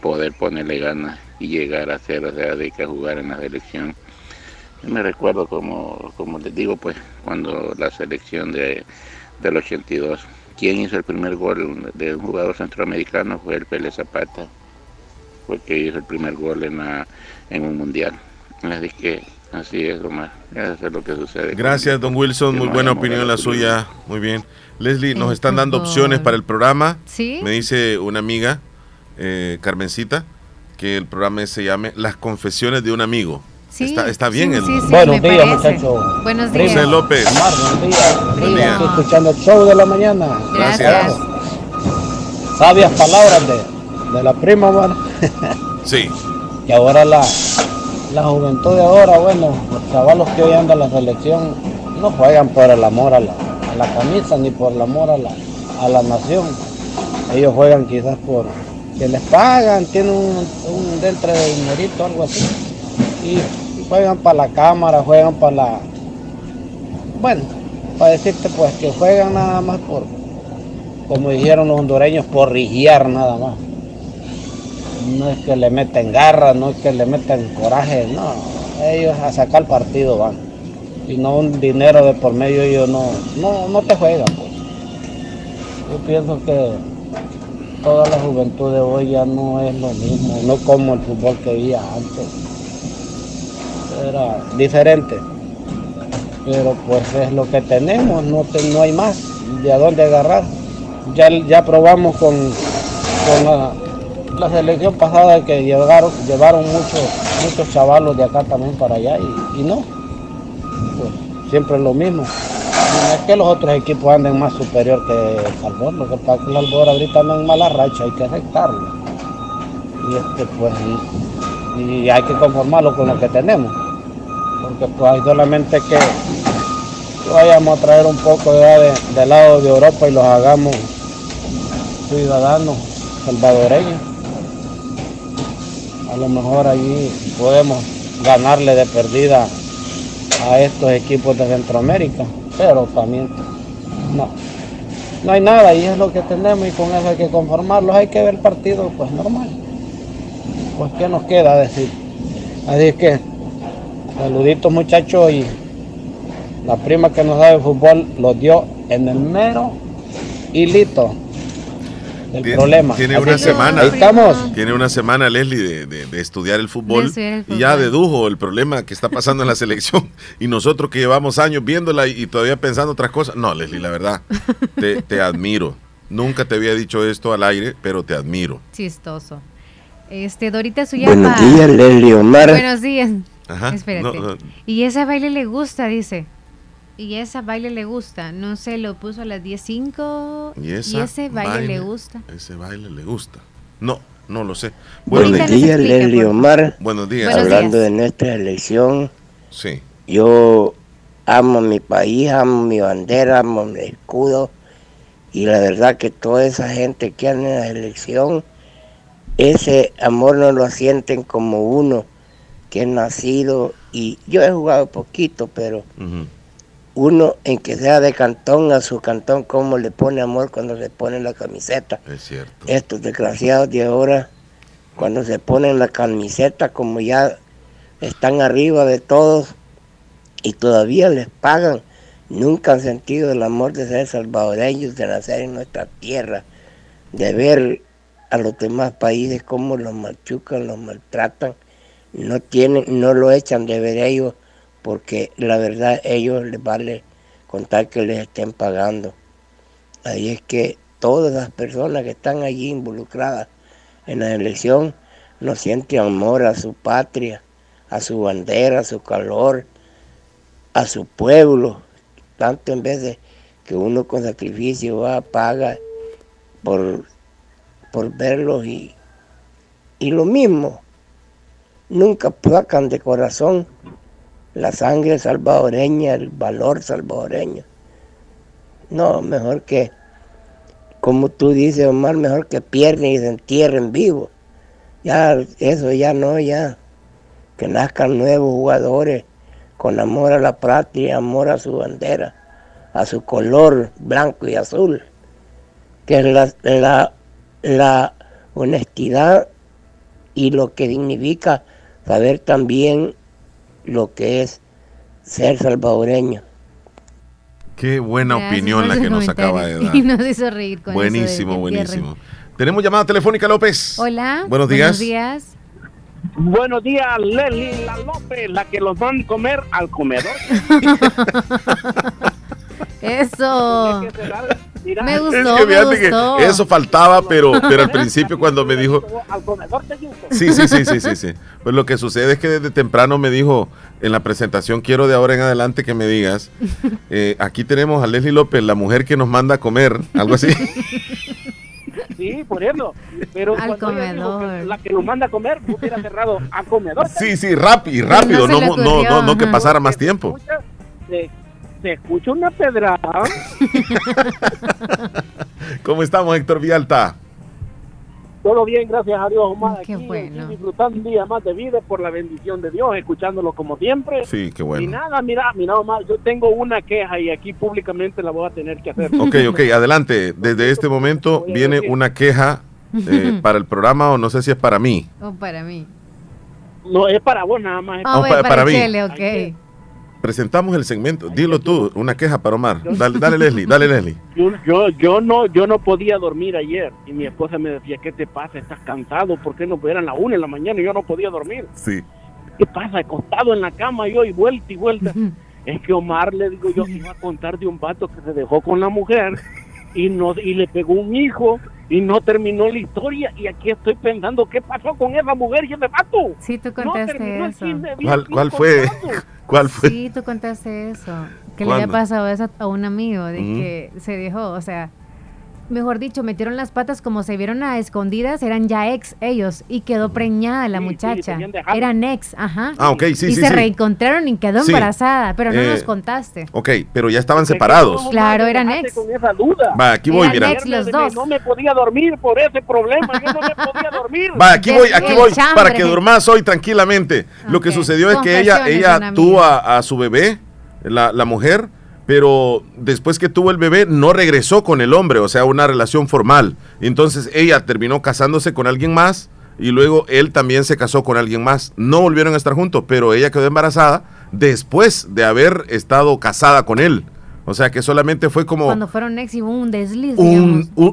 poder ponerle ganas y llegar a ser, o sea, de que jugar en la selección. Yo me recuerdo como, como les digo, pues, cuando la selección de, del 82, quien hizo el primer gol de un jugador centroamericano fue el Pérez Zapata, fue el que hizo el primer gol en, la, en un mundial. Así que así es, Omar, eso es lo que sucede. Gracias, don Wilson. Muy buena opinión la suya. Muy bien. Leslie, nos están dando opciones para el programa. ¿Sí? Me dice una amiga, eh, Carmencita, que el programa se llame Las Confesiones de un Amigo. Sí, está, está bien sí, el. sí, sí, Buenos días, parece. muchachos. Buenos días. José López. Omar, buenos días. Buen día. Estoy escuchando el show de la mañana. Gracias. Sabias palabras de, de la prima, bueno. Sí. Y ahora la, la juventud de ahora, bueno, los chavalos que hoy andan en la selección no juegan por el amor a la, a la camisa ni por el amor a la, a la nación. Ellos juegan quizás por que les pagan, tienen un, un dentro de dinerito, algo así. Y juegan para la cámara, juegan para la... Bueno, para decirte pues que juegan nada más por, como dijeron los hondureños, por rigiar nada más no es que le meten garra, no es que le meten coraje, no, ellos a sacar partido van. Y no un dinero de por medio, ellos no, no, no te juegan. Pues. Yo pienso que toda la juventud de hoy ya no es lo mismo, no como el fútbol que había antes. Era diferente. Pero pues es lo que tenemos, no, te- no hay más de a dónde agarrar. Ya, ya probamos con, con la, selección pasada que llegaron, llevaron muchos, muchos chavalos de acá también para allá y, y no. Pues siempre es lo mismo. No es que los otros equipos anden más superior que El Salvador, lo que pasa que El Salvador ahorita anda en mala racha, hay que aceptarlo. Y este pues y hay que conformarlo con lo que tenemos. Porque pues hay solamente que vayamos a traer un poco ya de, del lado de Europa y los hagamos ciudadanos salvadoreños. A lo mejor allí podemos ganarle de perdida a estos equipos de Centroamérica, pero también no. No hay nada y es lo que tenemos y con eso hay que conformarlos, hay que ver partido pues normal. Pues qué nos queda decir. Así que saluditos muchachos y la prima que nos da de fútbol los dio en el mero hilito del Tiene- problema. Tiene Así una que semana. Ahí estamos. Tiene una semana, Leslie, de, de- de estudiar el fútbol. Estudiar el Y ya dedujo el problema que está pasando en la selección. Y nosotros que llevamos años viéndola y, y todavía pensando otras cosas. No, Leslie, la verdad, te, te admiro. Nunca te había dicho esto al aire, pero te admiro. Chistoso. Este, Dorita Suyapa. Buenos días, Leslie Omar. Buenos días. Ajá. Espérate. Y ese baile le gusta, dice. Y ese baile le gusta. No sé, lo puso a las 10.05. Y, y ese baile, le gusta. Ese baile le gusta. No, no lo sé. Buenos días, Leslie Omar. Buenos días. Hablando de nuestra elección. Sí. Yo amo mi país, amo mi bandera, amo mi escudo. Y la verdad que toda esa gente que anda en la elección, ese amor no lo sienten como uno que es nacido. Y yo he jugado poquito, pero uno en que sea de cantón a su cantón, como le pone amor cuando se pone la camiseta. Es cierto. Estos desgraciados de ahora, cuando se ponen la camiseta, como ya están arriba de todos y todavía les pagan, nunca han sentido el amor de ser salvadoreños, de nacer en nuestra tierra, de ver a los demás países cómo los machucan, los maltratan, no tienen, no lo echan de ver ellos porque la verdad ellos les vale contar que les estén pagando. Ahí es que todas las personas que están allí involucradas en la elección no sienten amor a su patria, a su bandera, a su calor, a su pueblo, tanto en de que uno con sacrificio va, paga por, por verlos y, y lo mismo, nunca sacan de corazón la sangre salvadoreña, el valor salvadoreño. No, mejor que, como tú dices, Omar, mejor que pierden y se entierren vivos. Ya, eso ya no, ya. Que nazcan nuevos jugadores con amor a la patria, amor a su bandera, a su color blanco y azul, que es la, la, la honestidad y lo que significa saber también lo que es ser salvadoreño. Qué buena opinión la que nos acaba de dar. Y nos hizo reír con Buenísimo, eso buenísimo. Tenemos llamada telefónica, López. Hola. Buenos días. Buenos días. Buenos días, Leli La López, la que los van a comer al comedor. Eso. Me gustó, me gustó. eso faltaba, pero, pero al principio cuando me dijo... Sí, sí, sí, sí, sí, sí. Pues lo que sucede es que desde temprano me dijo, en la presentación quiero de ahora en adelante que me digas, eh, aquí tenemos a Leslie López, la mujer que nos manda a comer, algo así. Sí, por eso. Pero al comedor. la que nos manda a comer, hubiera cerrado al comedor. Sí, sí, rápido, rápido, no, no, no, no, que pasara más tiempo. Se, escucha una pedrada. ¿Cómo estamos, Héctor Vialta? Todo bien, gracias a Dios, Omar. Qué bueno. disfrutando un día más de vida por la bendición de Dios, escuchándolo como siempre. Sí, qué bueno. Y nada, mira, mira, Omar, yo tengo una queja y aquí públicamente la voy a tener que hacer. Ok, ok, adelante. Desde este momento viene una queja eh, para el programa o no sé si es para mí. O para mí. No, es para vos nada más. Oh, para, para, mí. okay presentamos el segmento. Dilo tú, una queja para Omar. Dale, dale Leslie, dale Leslie. Yo, yo, no, yo no podía dormir ayer y mi esposa me decía, ¿qué te pasa? ¿Estás cansado? ¿Por qué no eran la una en la mañana y yo no podía dormir? Sí. ¿Qué pasa? Acostado en la cama yo y vuelta y vuelta. Es que Omar le digo yo iba a contar de un vato que se dejó con la mujer y no y le pegó un hijo y no terminó la historia y aquí estoy pensando qué pasó con esa mujer y ese vato. Sí, tú contaste eso. ¿Cuál, fue? ¿Cuál fue? Sí, tú contaste eso. Que le había pasado eso a un amigo de que se dejó, o sea, mejor dicho, metieron las patas como se vieron a escondidas, eran ya ex ellos y quedó preñada la muchacha. eran ex, ajá. Ah, ok, sí, y sí. se reencontraron y quedó embarazada, pero no nos eh, contaste. Ok, pero ya estaban separados. Claro, eran ex. Con esa duda. Va, aquí voy, mira. Ex los dos. No me podía dormir por ese problema, yo no me podía dormir. Va, aquí voy, aquí voy, para que durmas hoy tranquilamente. Lo que sucedió es que ella, ella tuvo a, su bebé, la, la mujer, pero después que tuvo el bebé no regresó con el hombre, o sea, una relación formal. Entonces ella terminó casándose con alguien más y luego él también se casó con alguien más. No volvieron a estar juntos, pero ella quedó embarazada después de haber estado casada con él. O sea que solamente fue como... Cuando fueron ex y hubo un desliz.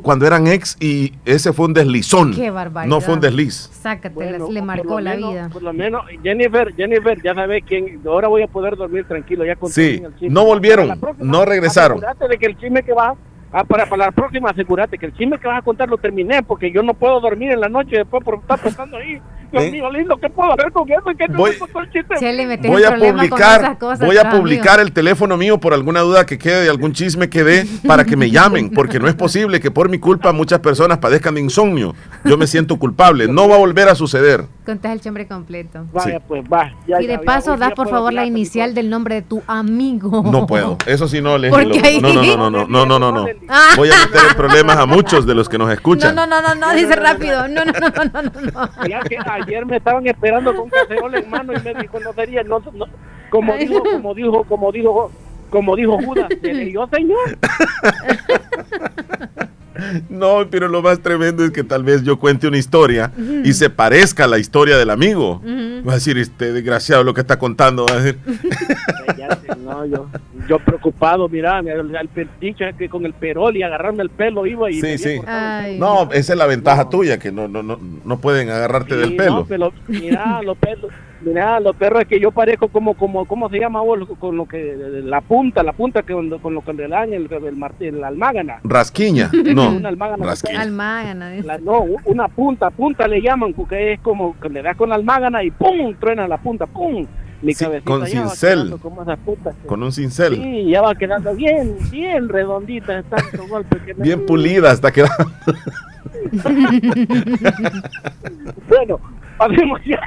cuando eran ex y ese fue un deslizón. Qué barbaridad. No fue un desliz. Sácate, le marcó la vida. Por lo menos, Jennifer, Jennifer, ya sabes quién, ahora voy a poder dormir tranquilo. Ya sí, no volvieron, no regresaron. de que el chisme que va Ah, para, para la próxima asegúrate que el chisme que vas a contar lo terminé porque yo no puedo dormir en la noche después por estar pensando ahí. Dios ¿Eh? mío, lindo, ¿qué puedo hacer con eso? ¿Qué Voy- me contó el chiste? Voy a publicar, voy a publicar el teléfono mío por alguna duda que quede, algún chisme que dé, para que me llamen, porque no es posible que por mi culpa muchas personas padezcan de insomnio. Yo me siento culpable, no va a volver a suceder. Contás el nombre completo. Vaya, pues va. ya, y de ya, paso, das por favor la inicial del nombre de tu amigo. No puedo, eso sí no, Leslie, Porque no, no, no, no, no, no, no, no. Ah. Voy a meter en problemas a muchos de los que nos No, escuchan. no, no, no, no, dice rápido. No, no, no, no, no, no. Ayer me estaban esperando con cacerola en mano y me dijo, no sería, no, no, como dijo, como dijo, como dijo, como dijo Judas, ¿seré yo, señor? No, pero lo más tremendo es que tal vez yo cuente una historia y se parezca a la historia del amigo. Va a decir, este desgraciado lo que está contando. Va a decir, Ya sé, no, yo, yo preocupado, mira, el, dicho es que con el perol y agarrarme el pelo iba y... Sí, sí. No, esa es la ventaja tuya, que no, no, no, no pueden agarrarte del pelo. No, pero mira, los pelos, mira, los perros es que yo parezco como, como, ¿cómo se llama vos? Con lo que, la punta, la punta que con, con lo que le dan el, el, martillo, la almágana. Rasquiña, no. Una almágana. Rasquiña. Almágana. dice. La- no, una punta, punta le llaman, porque es como que le das con la almágana y ¡pum! truena la punta, ¡pum! Mi Sí, cabecita con ya cincel. como esas puntas. Con un cincel. Sí, ya va quedando bien, bien redondita de tanto golpe que me- Bien pulida hasta quedando. Bueno, pasemos ya,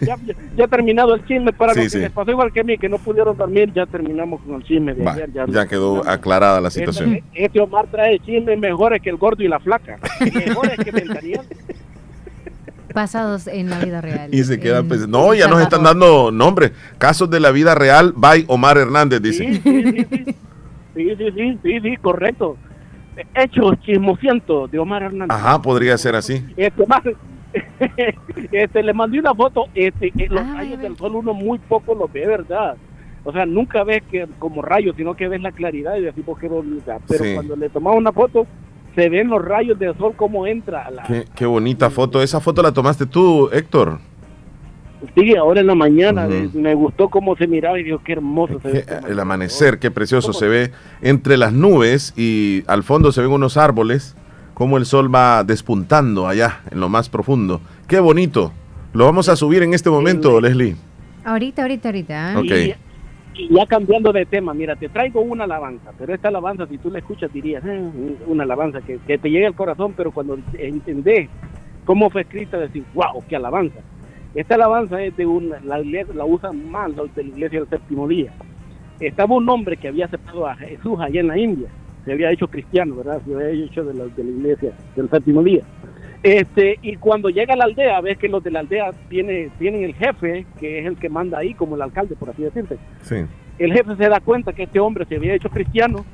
ya, ya- ya ha terminado el chisme para Sí, los que sí. les pasó igual que a mí, que no pudieron dormir, ya terminamos con el chisme de Va, ayer. ya quedó aclarada la situación. Este, este Omar trae chismes mejores que el gordo y la flaca, mejores que Ventaniel. Pasados en la vida real. Y se quedan En pensando, no, ya nos están dando nombres. Casos de la vida real, by Omar Hernández, dice. Sí, sí, sí, sí. Sí, sí, sí, sí, sí, correcto. Hechos chismosientos de Omar Hernández. Ajá, podría ser así. Este, más, este, le mandé una foto, este, eh, los rayos del sol uno muy poco los ve, ¿verdad? O sea, nunca ves que como rayos, sino que ves la claridad y decimos qué bonita. Pero Sí. cuando le tomamos una foto, se ven los rayos del sol como entra la... Qué, qué bonita foto. Esa foto la tomaste tú, Héctor. Sí, ahora en la mañana eh, me gustó cómo se miraba y digo, qué hermoso se ve. El amanecer, qué precioso se ve entre las nubes y al fondo se ven unos árboles, como el sol va despuntando allá en lo más profundo. Qué bonito. Lo vamos a subir en este momento, Leslie. Ahorita, ahorita, ahorita. ¿eh? Ok. Y ya cambiando de tema, mira, te traigo una alabanza, pero esta alabanza, si tú la escuchas, dirías, "Eh, una alabanza que, te llega al corazón, pero cuando entendés cómo fue escrita, decís, wow, qué alabanza. Esta alabanza es de una, la, iglesia- la usan más los de la iglesia del séptimo día. Estaba un hombre que había aceptado a Jesús allá en la India, se había hecho cristiano, ¿verdad? Se había hecho de la iglesia del séptimo día. Este, y cuando llega a la aldea, ves que los de la aldea tiene, tienen el jefe, que es el que manda ahí, como el alcalde, por así decirte Sí. el jefe se da cuenta que este hombre se había hecho cristiano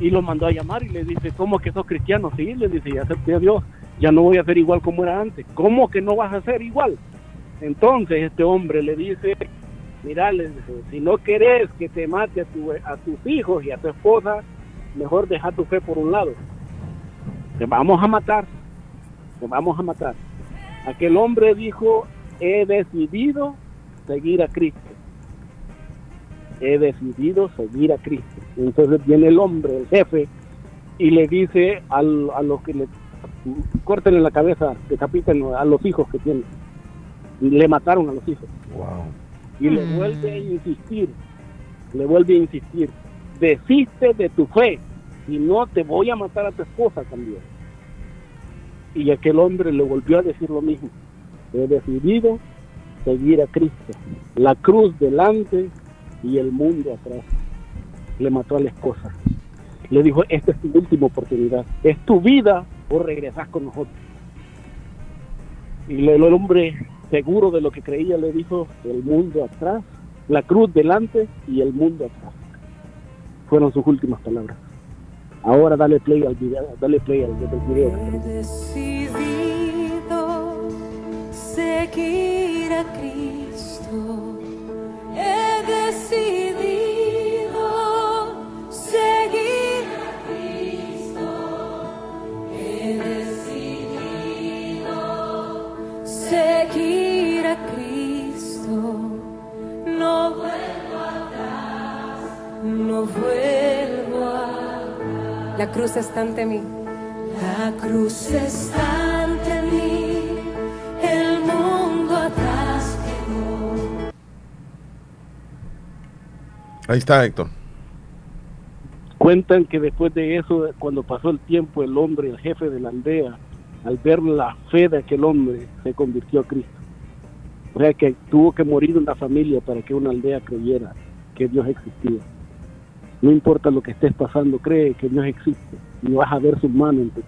y lo mandó a llamar y le dice, ¿cómo que sos cristiano? Sí, le dice, ya acepté a Dios, ya no voy a ser igual como era antes. ¿Cómo que no vas a ser igual? Entonces este hombre le dice, mira, le dice, si no querés que te mate a, tu- a tus hijos y a tu esposa, mejor deja tu fe por un lado. Te vamos a matar, te vamos a matar. Aquel hombre dijo, he decidido seguir a Cristo he decidido seguir a Cristo. Entonces viene el hombre, el jefe, y le dice al, a los que le corten en la cabeza, decapiten a los hijos que tiene. Y le mataron a los hijos. Y le vuelve a insistir, le vuelve a insistir, desiste de tu fe, si no te voy a matar a tu esposa también. Y aquel hombre le volvió a decir lo mismo, he decidido seguir a Cristo, la cruz delante y el mundo atrás. Le mató a la esposa. Le dijo, esta es tu última oportunidad, es tu vida o regresas con nosotros. Y el hombre, seguro de lo que creía, le dijo, el mundo atrás, la cruz delante y el mundo atrás. Fueron sus últimas palabras. Ahora dale play al video, dale play al, video. decidido seguir a Cristo. He decidido seguir a Cristo. He decidido seguir a Cristo. No vuelvo atrás, no vuelvo La cruz está ante mí. La cruz está ante mí. El mundo atrás quedó. Ahí está, Héctor. Cuentan que después de eso, cuando pasó el tiempo, el hombre, el jefe de la aldea, al ver la fe de aquel hombre, se convirtió a Cristo. O sea que tuvo que morir una familia para que una aldea creyera que Dios existía. No importa lo que estés pasando, cree que Dios existe y vas a ver su mano en ti.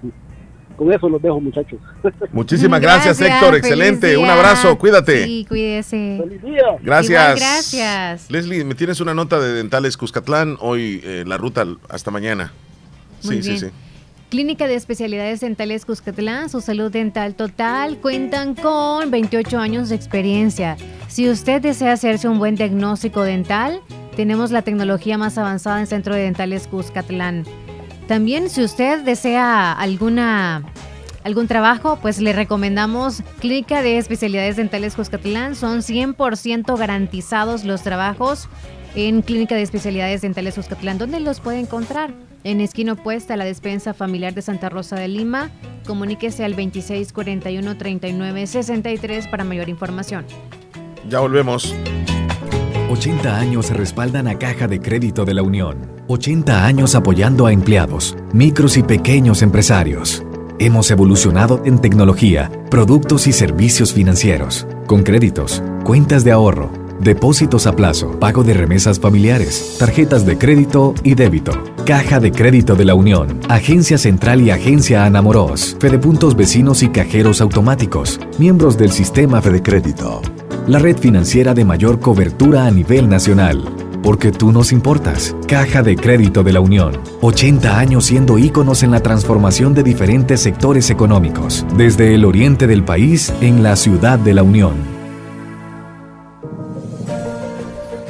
Con eso los dejo, muchachos. Muchísimas gracias, Héctor. feliz Excelente. día. Un abrazo. Cuídate. Sí, cuídese. Feliz día. Gracias. Igual, gracias. Leslie, me tienes una nota de Dentales Cuscatlán. Hoy eh, la ruta hasta mañana. Muy sí, sí, bien. sí. Clínica de Especialidades Dentales Cuscatlán, su salud dental total, cuentan con 28 años de experiencia. Si usted desea hacerse un buen diagnóstico dental, tenemos la tecnología más avanzada en Centro de Dentales Cuscatlán. También si usted desea alguna algún trabajo, pues le recomendamos Clínica de Especialidades Dentales Cuscatlán. Son 100% garantizados los trabajos en Clínica de Especialidades Dentales Cuscatlán. ¿Dónde los puede encontrar? En esquina opuesta a la despensa familiar de Santa Rosa de Lima. Comuníquese al 2641 3963 para mayor información. Ya volvemos. 80 años respaldan a Caja de Crédito de la Unión. 80 años apoyando a empleados, micros y pequeños empresarios. Hemos evolucionado en tecnología, productos y servicios financieros, con créditos, cuentas de ahorro, depósitos a plazo, pago de remesas familiares, tarjetas de crédito y débito. Caja de Crédito de la Unión, Agencia Central y Agencia Anamoros, Fedepuntos Vecinos y Cajeros Automáticos, miembros del sistema Fede Crédito. La red financiera de mayor cobertura a nivel nacional. Porque tú nos importas. Caja de Crédito de la Unión. 80 años siendo íconos en la transformación de diferentes sectores económicos. Desde el oriente del país en la ciudad de la Unión.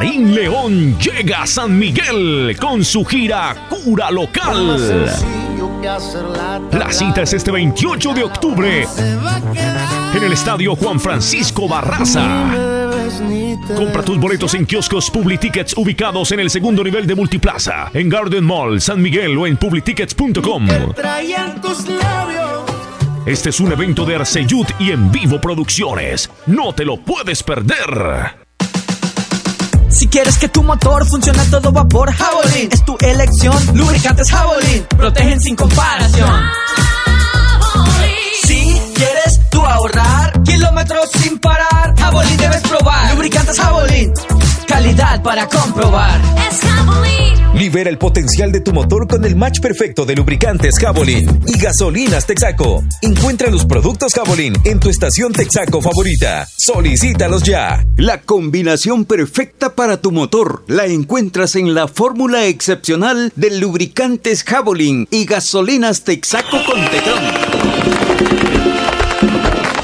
Karim León llega a San Miguel con su gira Cura Local. La cita es este 28 de octubre en el estadio Juan Francisco Barraza. Compra tus boletos en kioscos Publitickets ubicados en el segundo nivel de Multiplaza, en Garden Mall, San Miguel o en publitickets.com. Este es un evento de Arceyud y en vivo producciones. No te lo puedes perder. Quieres que tu motor funcione a todo vapor, Javelin es tu elección. Lubricantes Javelin protegen sin comparación. Si quieres tú ahorrar kilómetros sin parar, Javelin debes probar. Lubricantes Javelin, calidad para comprobar. Libera el potencial de tu motor con el match perfecto de lubricantes Javelin y gasolinas Texaco. Encuentra los productos Javelin en tu estación Texaco favorita. Solicítalos ya. La combinación perfecta para tu motor la encuentras en la fórmula excepcional de lubricantes Javelin y gasolinas Texaco con Tecron.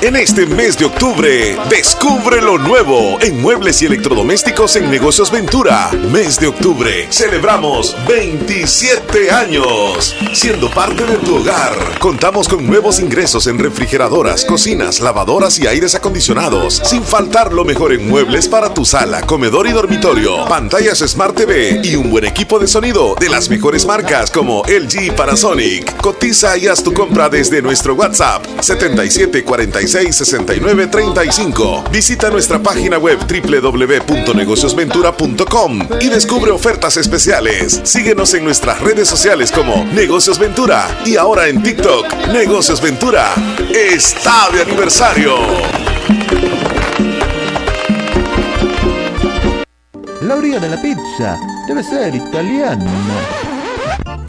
En este mes de octubre, descubre lo nuevo en muebles y electrodomésticos en Negocios Ventura. Mes de octubre, celebramos 27 años. Siendo parte de tu hogar, contamos con nuevos ingresos en refrigeradoras, cocinas, lavadoras y aires acondicionados. Sin faltar lo mejor en muebles para tu sala, comedor y dormitorio. Pantallas Smart TV y un buen equipo de sonido de las mejores marcas como LG y Panasonic. Cotiza y haz tu compra desde nuestro WhatsApp 7746 69 35. Visita nuestra página web www.negociosventura.com y descubre ofertas especiales. Síguenos en nuestras redes sociales como Negocios Ventura. Y ahora en TikTok, Negocios Ventura está de aniversario. La orilla de la pizza debe ser italiana.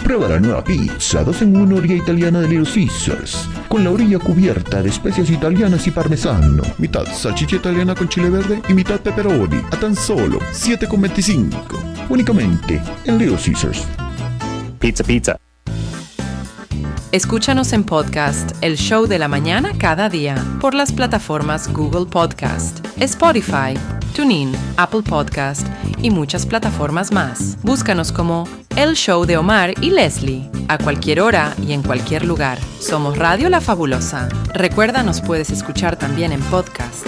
Prueba la nueva pizza 2 en 1 orilla italiana de Little Caesars. Con la orilla cubierta de especias italianas y parmesano. Mitad salchicha italiana con chile verde y mitad pepperoni. A tan solo 7,25. Únicamente en Little Caesars. Pizza, pizza. Escúchanos en podcast El Show de la Mañana cada día por las plataformas Google Podcast, Spotify, TuneIn, Apple Podcast y muchas plataformas más. Búscanos como El Show de Omar y Leslie a cualquier hora y en cualquier lugar. Somos Radio La Fabulosa. Recuerda, nos puedes escuchar también en podcast.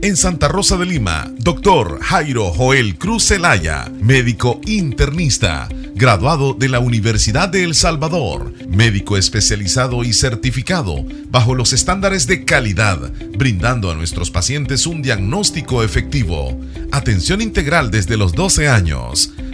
En Santa Rosa de Lima, doctor Jairo Joel Cruz Zelaya, médico internista, graduado de la Universidad de El Salvador, médico especializado y certificado bajo los estándares de calidad, brindando a nuestros pacientes un diagnóstico efectivo, atención integral desde los 12 años,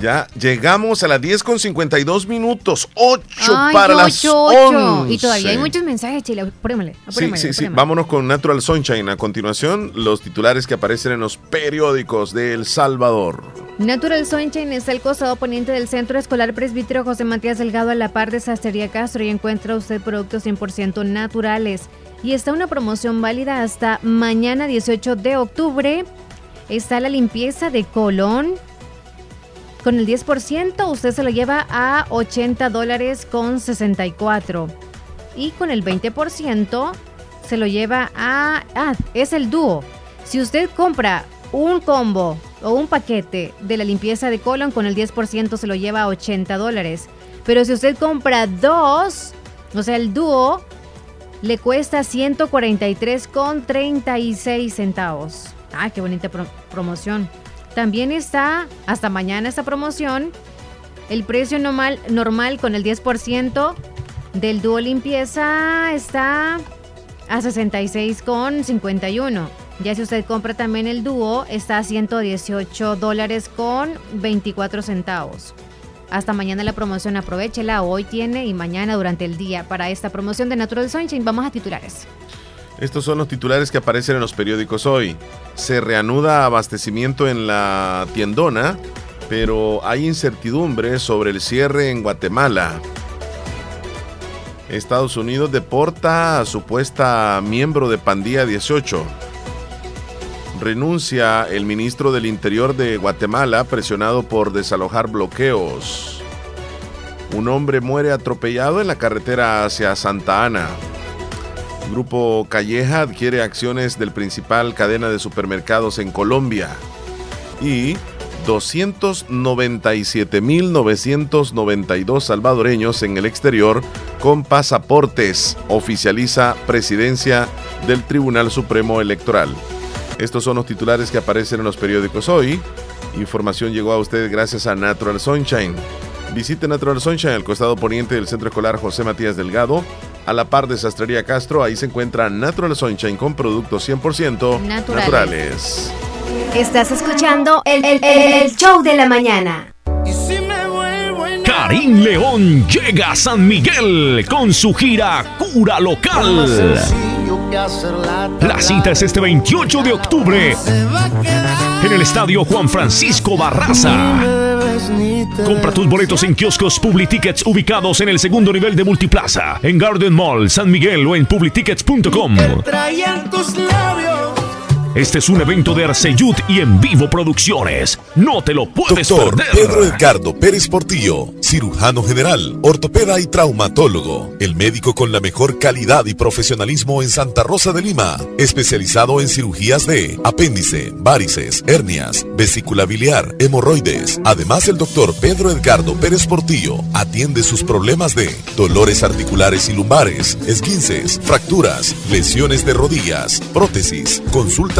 Ya llegamos a las 10 con 52 minutos. 8 para las 11. Y todavía hay muchos mensajes, Chile. Apúremele, Sí, sí, sí. Vámonos con Natural Sunshine. A continuación, los titulares que aparecen en los periódicos de El Salvador. Natural Sunshine está al costado poniente del Centro Escolar Presbítero José Matías Delgado a la par de Sastrería Castro y encuentra usted productos 100% naturales. Y está una promoción válida hasta mañana 18 de octubre. Está la limpieza de colon con el 10% usted se lo lleva a 80 dólares con 64. Y con el 20% se lo lleva a... Ah, es el dúo. Si usted compra un combo o un paquete de la limpieza de colon con el 10% se lo lleva a 80 dólares. Pero si usted compra dos, o sea, el dúo, le cuesta 143,36 centavos. Ah, qué bonita promoción. También está hasta mañana esta promoción. El precio normal, normal con el 10% del dúo limpieza está a 66,51. Ya si usted compra también el dúo, está a 118 dólares con 24 centavos. Hasta mañana la promoción, aprovechela. Hoy tiene y mañana durante el día para esta promoción de Natural Sunshine. Vamos a titulares. Estos son los titulares que aparecen en los periódicos hoy. Se reanuda abastecimiento en la tiendona, pero hay incertidumbre sobre el cierre en Guatemala. Estados Unidos deporta a supuesta miembro de Pandilla 18. Renuncia el ministro del Interior de Guatemala presionado por desalojar bloqueos. Un hombre muere atropellado en la carretera hacia Santa Ana. Grupo Calleja adquiere acciones del principal cadena de supermercados en Colombia. Y 297.992 salvadoreños en el exterior con pasaportes, oficializa presidencia del Tribunal Supremo Electoral. Estos son los titulares que aparecen en los periódicos hoy. Información llegó a usted gracias a Natural Sunshine. Visite Natural Sunshine al costado poniente del Centro Escolar José Matías Delgado a la par de Sastrería Castro, ahí se encuentra Natural Sunshine con productos 100% naturales. Estás escuchando el, el, show de la mañana. Karim León llega a San Miguel con su gira Cura Local. La cita es este 28 de octubre en el estadio Juan Francisco Barraza. Compra tus boletos en kioscos Publitickets ubicados en el segundo nivel de Multiplaza, en Garden Mall, San Miguel o en publitickets.com. Este es un evento de Arceyud y en vivo producciones. No te lo puedes Doctor perder. Pedro Edgardo Pérez Portillo, cirujano general, ortopeda y traumatólogo. El médico con la mejor calidad y profesionalismo en Santa Rosa de Lima. Especializado en cirugías de apéndice, varices, hernias, vesícula biliar, hemorroides. Además, el doctor Pedro Edgardo Pérez Portillo atiende sus problemas de dolores articulares y lumbares, esguinces, fracturas, lesiones de rodillas, prótesis, consulta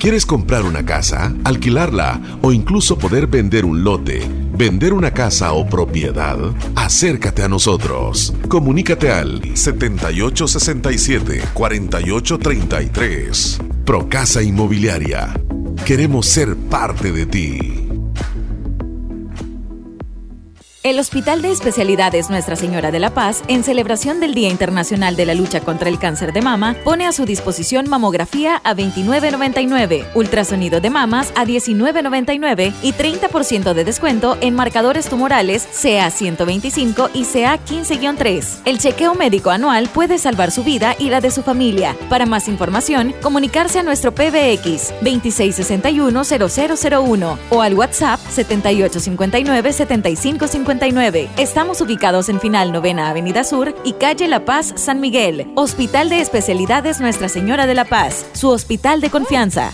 ¿Quieres comprar una casa, alquilarla o incluso poder vender un lote, vender una casa o propiedad? Acércate a nosotros. Comunícate al 7867-4833. Procasa Inmobiliaria. Queremos ser parte de ti. El Hospital de Especialidades Nuestra Señora de la Paz, en celebración del Día Internacional de la Lucha contra el Cáncer de Mama, pone a su disposición mamografía a 29.99, ultrasonido de mamas a 19.99 y 30% de descuento en marcadores tumorales CA 125 y CA 15-3. El chequeo médico anual puede salvar su vida y la de su familia. Para más información, comunicarse a nuestro PBX 2661-0001 o al WhatsApp 7859-7550. Estamos ubicados en Final Novena Avenida Sur y Calle La Paz, San Miguel. Hospital de Especialidades Nuestra Señora de la Paz, su hospital de confianza.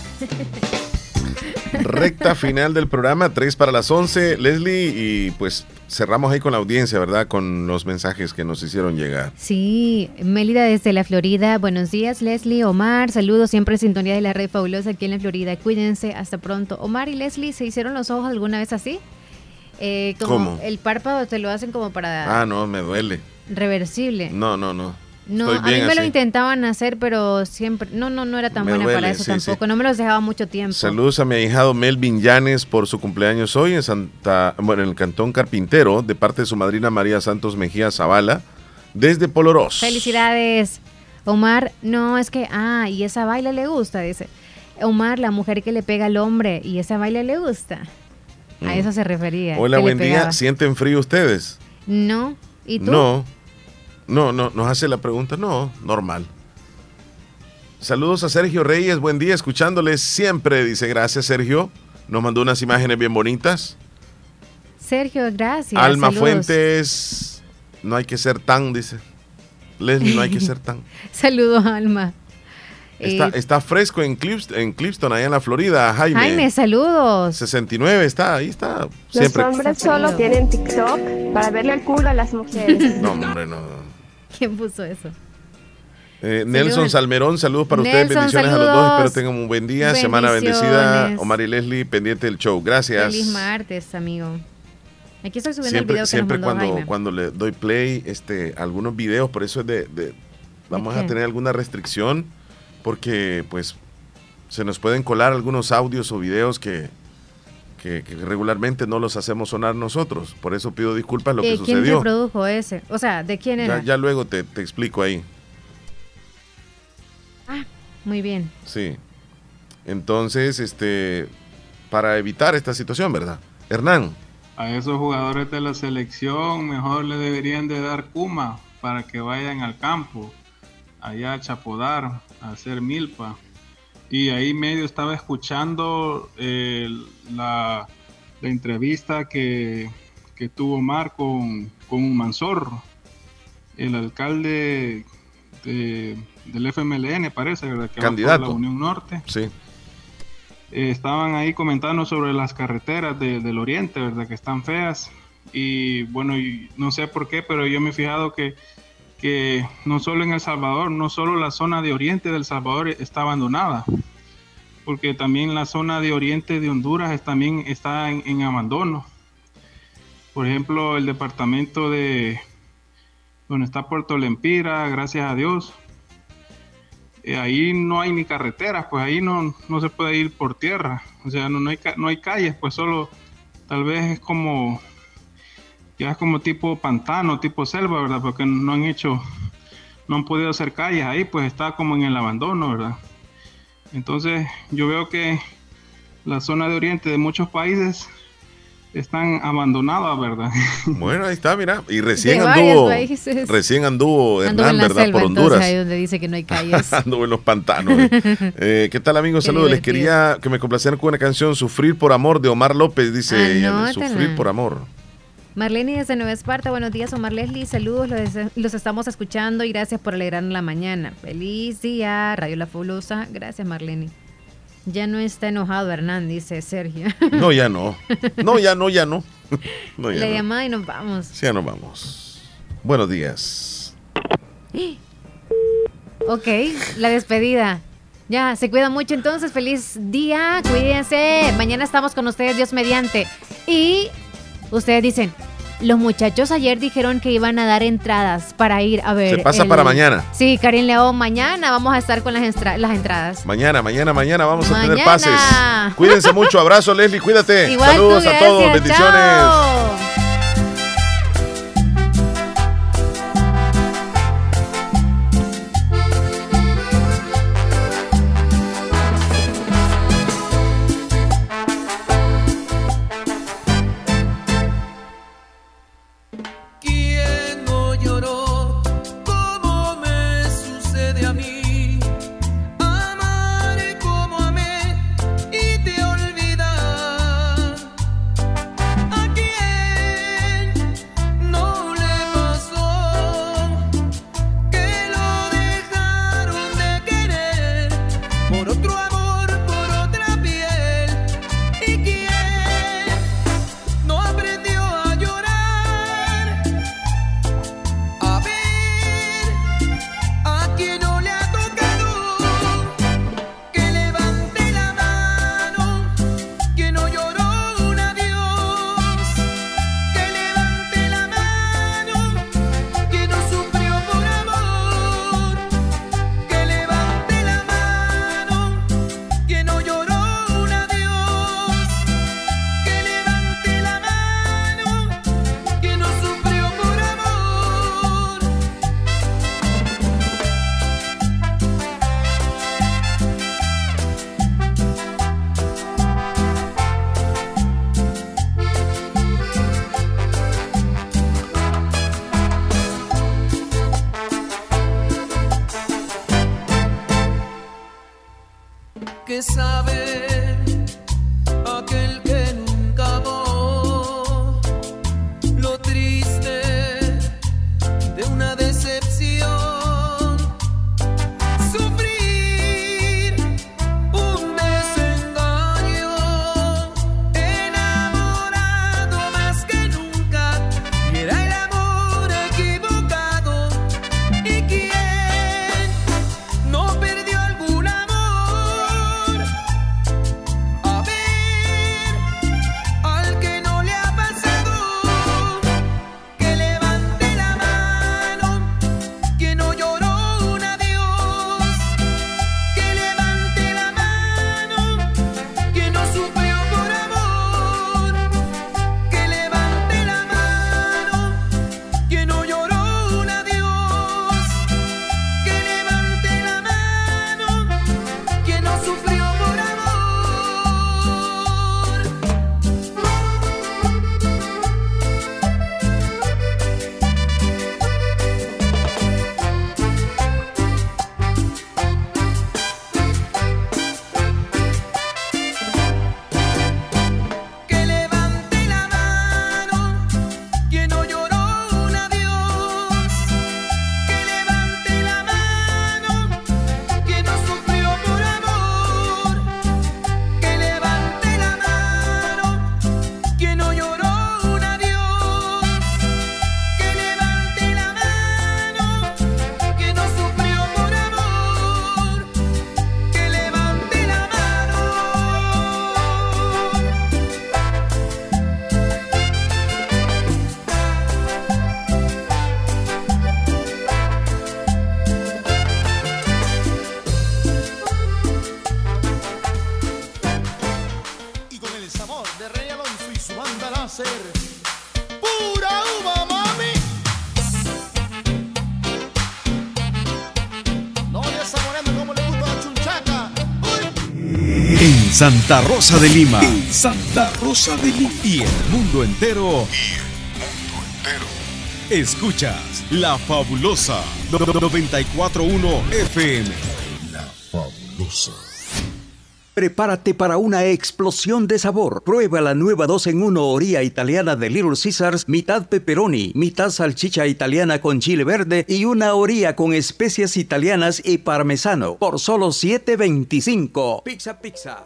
Recta final del programa, 3 para las 11, Leslie, y pues cerramos ahí con la audiencia, ¿verdad? Con los mensajes que nos hicieron llegar. Sí, Mélida desde la Florida. Buenos días, Leslie, Omar. Saludos siempre en sintonía de la red fabulosa aquí en la Florida. Cuídense, hasta pronto. Omar y Leslie, ¿se hicieron los ojos alguna vez así? Eh, como ¿Cómo? El párpado te lo hacen como para Ah, no, me duele. reversible. No, no, no. A mí me lo intentaban hacer, pero siempre, no, no, no era tan Me buena para eso sí, tampoco. sí. No me los dejaba mucho tiempo. Saludos a mi ahijado Melvin Llanes por su cumpleaños hoy en Santa, bueno, en el Cantón Carpintero, de parte de su madrina María Santos Mejía Zavala, desde Poloros. Felicidades. Omar, no, es que, ah, y esa baila le gusta, dice. Omar, la mujer que le pega al hombre, y esa baila le gusta. A Mm. eso se refería. Hola, buen día. ¿Sienten frío ustedes? No, ¿y tú? No. No, no, nos hace la pregunta. No, normal. Saludos a Sergio Reyes, buen día, escuchándoles siempre. Dice, gracias Sergio. Nos mandó unas imágenes bien bonitas. Sergio, gracias. Alma saludos. Fuentes, no hay que ser tan, dice. Leslie, no hay que ser tan. Saludos, Alma. Está, Eh, está fresco en, Clips- en Clipston, allá en la Florida, Jaime. Jaime, saludos. 69 está, ahí está. Los Siempre. hombres solo tienen TikTok para verle el culo a las mujeres. No, hombre, no. ¿Quién puso eso? Eh, Nelson. Salmerón, saludos para Nelson, ustedes, bendiciones a los dos, espero tengan un buen día, semana bendecida. Omar y Leslie, pendiente del show, gracias. Feliz martes, amigo. Aquí estoy subiendo el Siempre, video que siempre nos mandó cuando, Jaime. cuando le doy play, este, algunos videos, por eso es de, de- vamos a tener alguna restricción, porque pues se nos pueden colar algunos audios o videos que, que, que regularmente no los hacemos sonar nosotros, por eso pido disculpas lo que Eh, ¿Quién sucedió. reprodujo ese? O sea, ¿de quién era? Ya, ya luego te, te explico ahí. Muy bien. Sí. Entonces, este, para evitar esta situación, ¿verdad? Hernán, A esos jugadores de la selección mejor le deberían de dar Kuma para que vayan al campo, allá a Chapodar, a hacer milpa. Y ahí medio estaba escuchando eh, la, la entrevista que, que tuvo Mar con, con Mansor, el alcalde de- del FMLN, parece, ¿verdad? Que Candidato. la Unión Norte. sí. Eh, estaban ahí comentando sobre las carreteras de- del oriente, ¿verdad? Que están feas. Y bueno, y no sé por qué, pero yo me he fijado que, que no solo en El Salvador, no solo la zona de oriente del Salvador está abandonada, porque también la zona de oriente de Honduras también está en, abandono. Por ejemplo, el departamento de donde está Puerto Lempira, gracias a Dios, eh, ahí no hay ni carreteras, pues ahí no, no se puede ir por tierra, o sea, no, no, hay, no hay calles, pues solo tal vez es como, ya es como tipo pantano, tipo selva, ¿verdad? Porque no han hecho, no han podido hacer calles ahí, pues está como en el abandono, ¿verdad? Entonces yo veo que la zona de oriente de muchos países están abandonadas, ¿verdad? Bueno, ahí está, mira. Y recién De anduvo, recién anduvo Ando Hernán, en la ¿verdad? selva, por entonces, Honduras. ahí donde dice que no hay calles. Anduvo en los pantanos. Eh, ¿Qué tal, amigos? Qué Saludos. Les quería que me complacieran con una canción, Sufrir por Amor, de Omar López, dice ella. Anótala. Sufrir por Amor. Marlene desde Nueva Esparta, buenos días Omar Leslie, saludos, los, los estamos escuchando y gracias por alegrarnos la mañana. Feliz día, Radio La Fabulosa, gracias Marlene. Ya no está enojado Hernán, dice Sergio. No, ya no. No, ya no, ya no. No, ya La no. llamada y nos vamos. Sí, ya nos vamos. Buenos días. Ok, la despedida. Ya, se cuida mucho entonces, feliz día, cuídense. Mañana estamos con ustedes, Dios mediante. Y ustedes dicen, los muchachos ayer dijeron que iban a dar entradas para ir a ver. Se pasa para mañana. Sí, Karin León, mañana vamos a estar con las, estra- las entradas. Mañana, mañana, mañana vamos a tener pases. Cuídense mucho. Abrazo, Leslie. Cuídate. Igual tú, Saludos a todos. Bendiciones. chao. Santa Rosa de Lima. En Santa Rosa de Lima. Y el mundo entero. Escuchas La Fabulosa 941 FM. La Fabulosa. Prepárate para una explosión de sabor. Prueba la nueva 2 en 1 orilla italiana de Little Caesars, mitad pepperoni, mitad salchicha italiana con chile verde y una orilla con especias italianas y parmesano por solo 7.25. Pizza Pizza.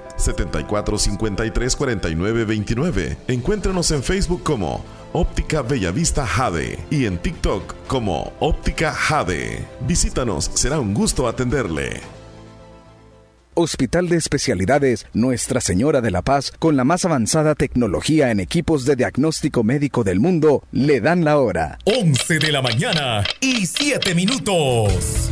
74534929. Encuéntranos en Facebook como Óptica Bellavista Jade y en TikTok como Óptica Jade. Visítanos, será un gusto atenderle. Hospital de Especialidades Nuestra Señora de la Paz, con la más avanzada tecnología en equipos de diagnóstico médico del mundo, le dan la hora. 11 de la mañana y 7 minutos.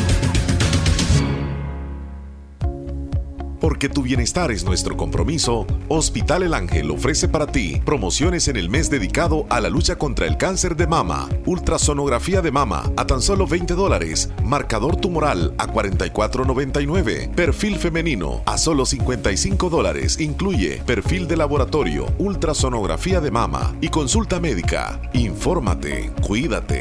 Porque tu bienestar es nuestro compromiso, Hospital El Ángel ofrece para ti promociones en el mes dedicado a la lucha contra el cáncer de mama, ultrasonografía de mama a tan solo 20 dólares, marcador tumoral a 44.99, perfil femenino a solo 55 dólares, incluye perfil de laboratorio, ultrasonografía de mama y consulta médica. Infórmate, cuídate.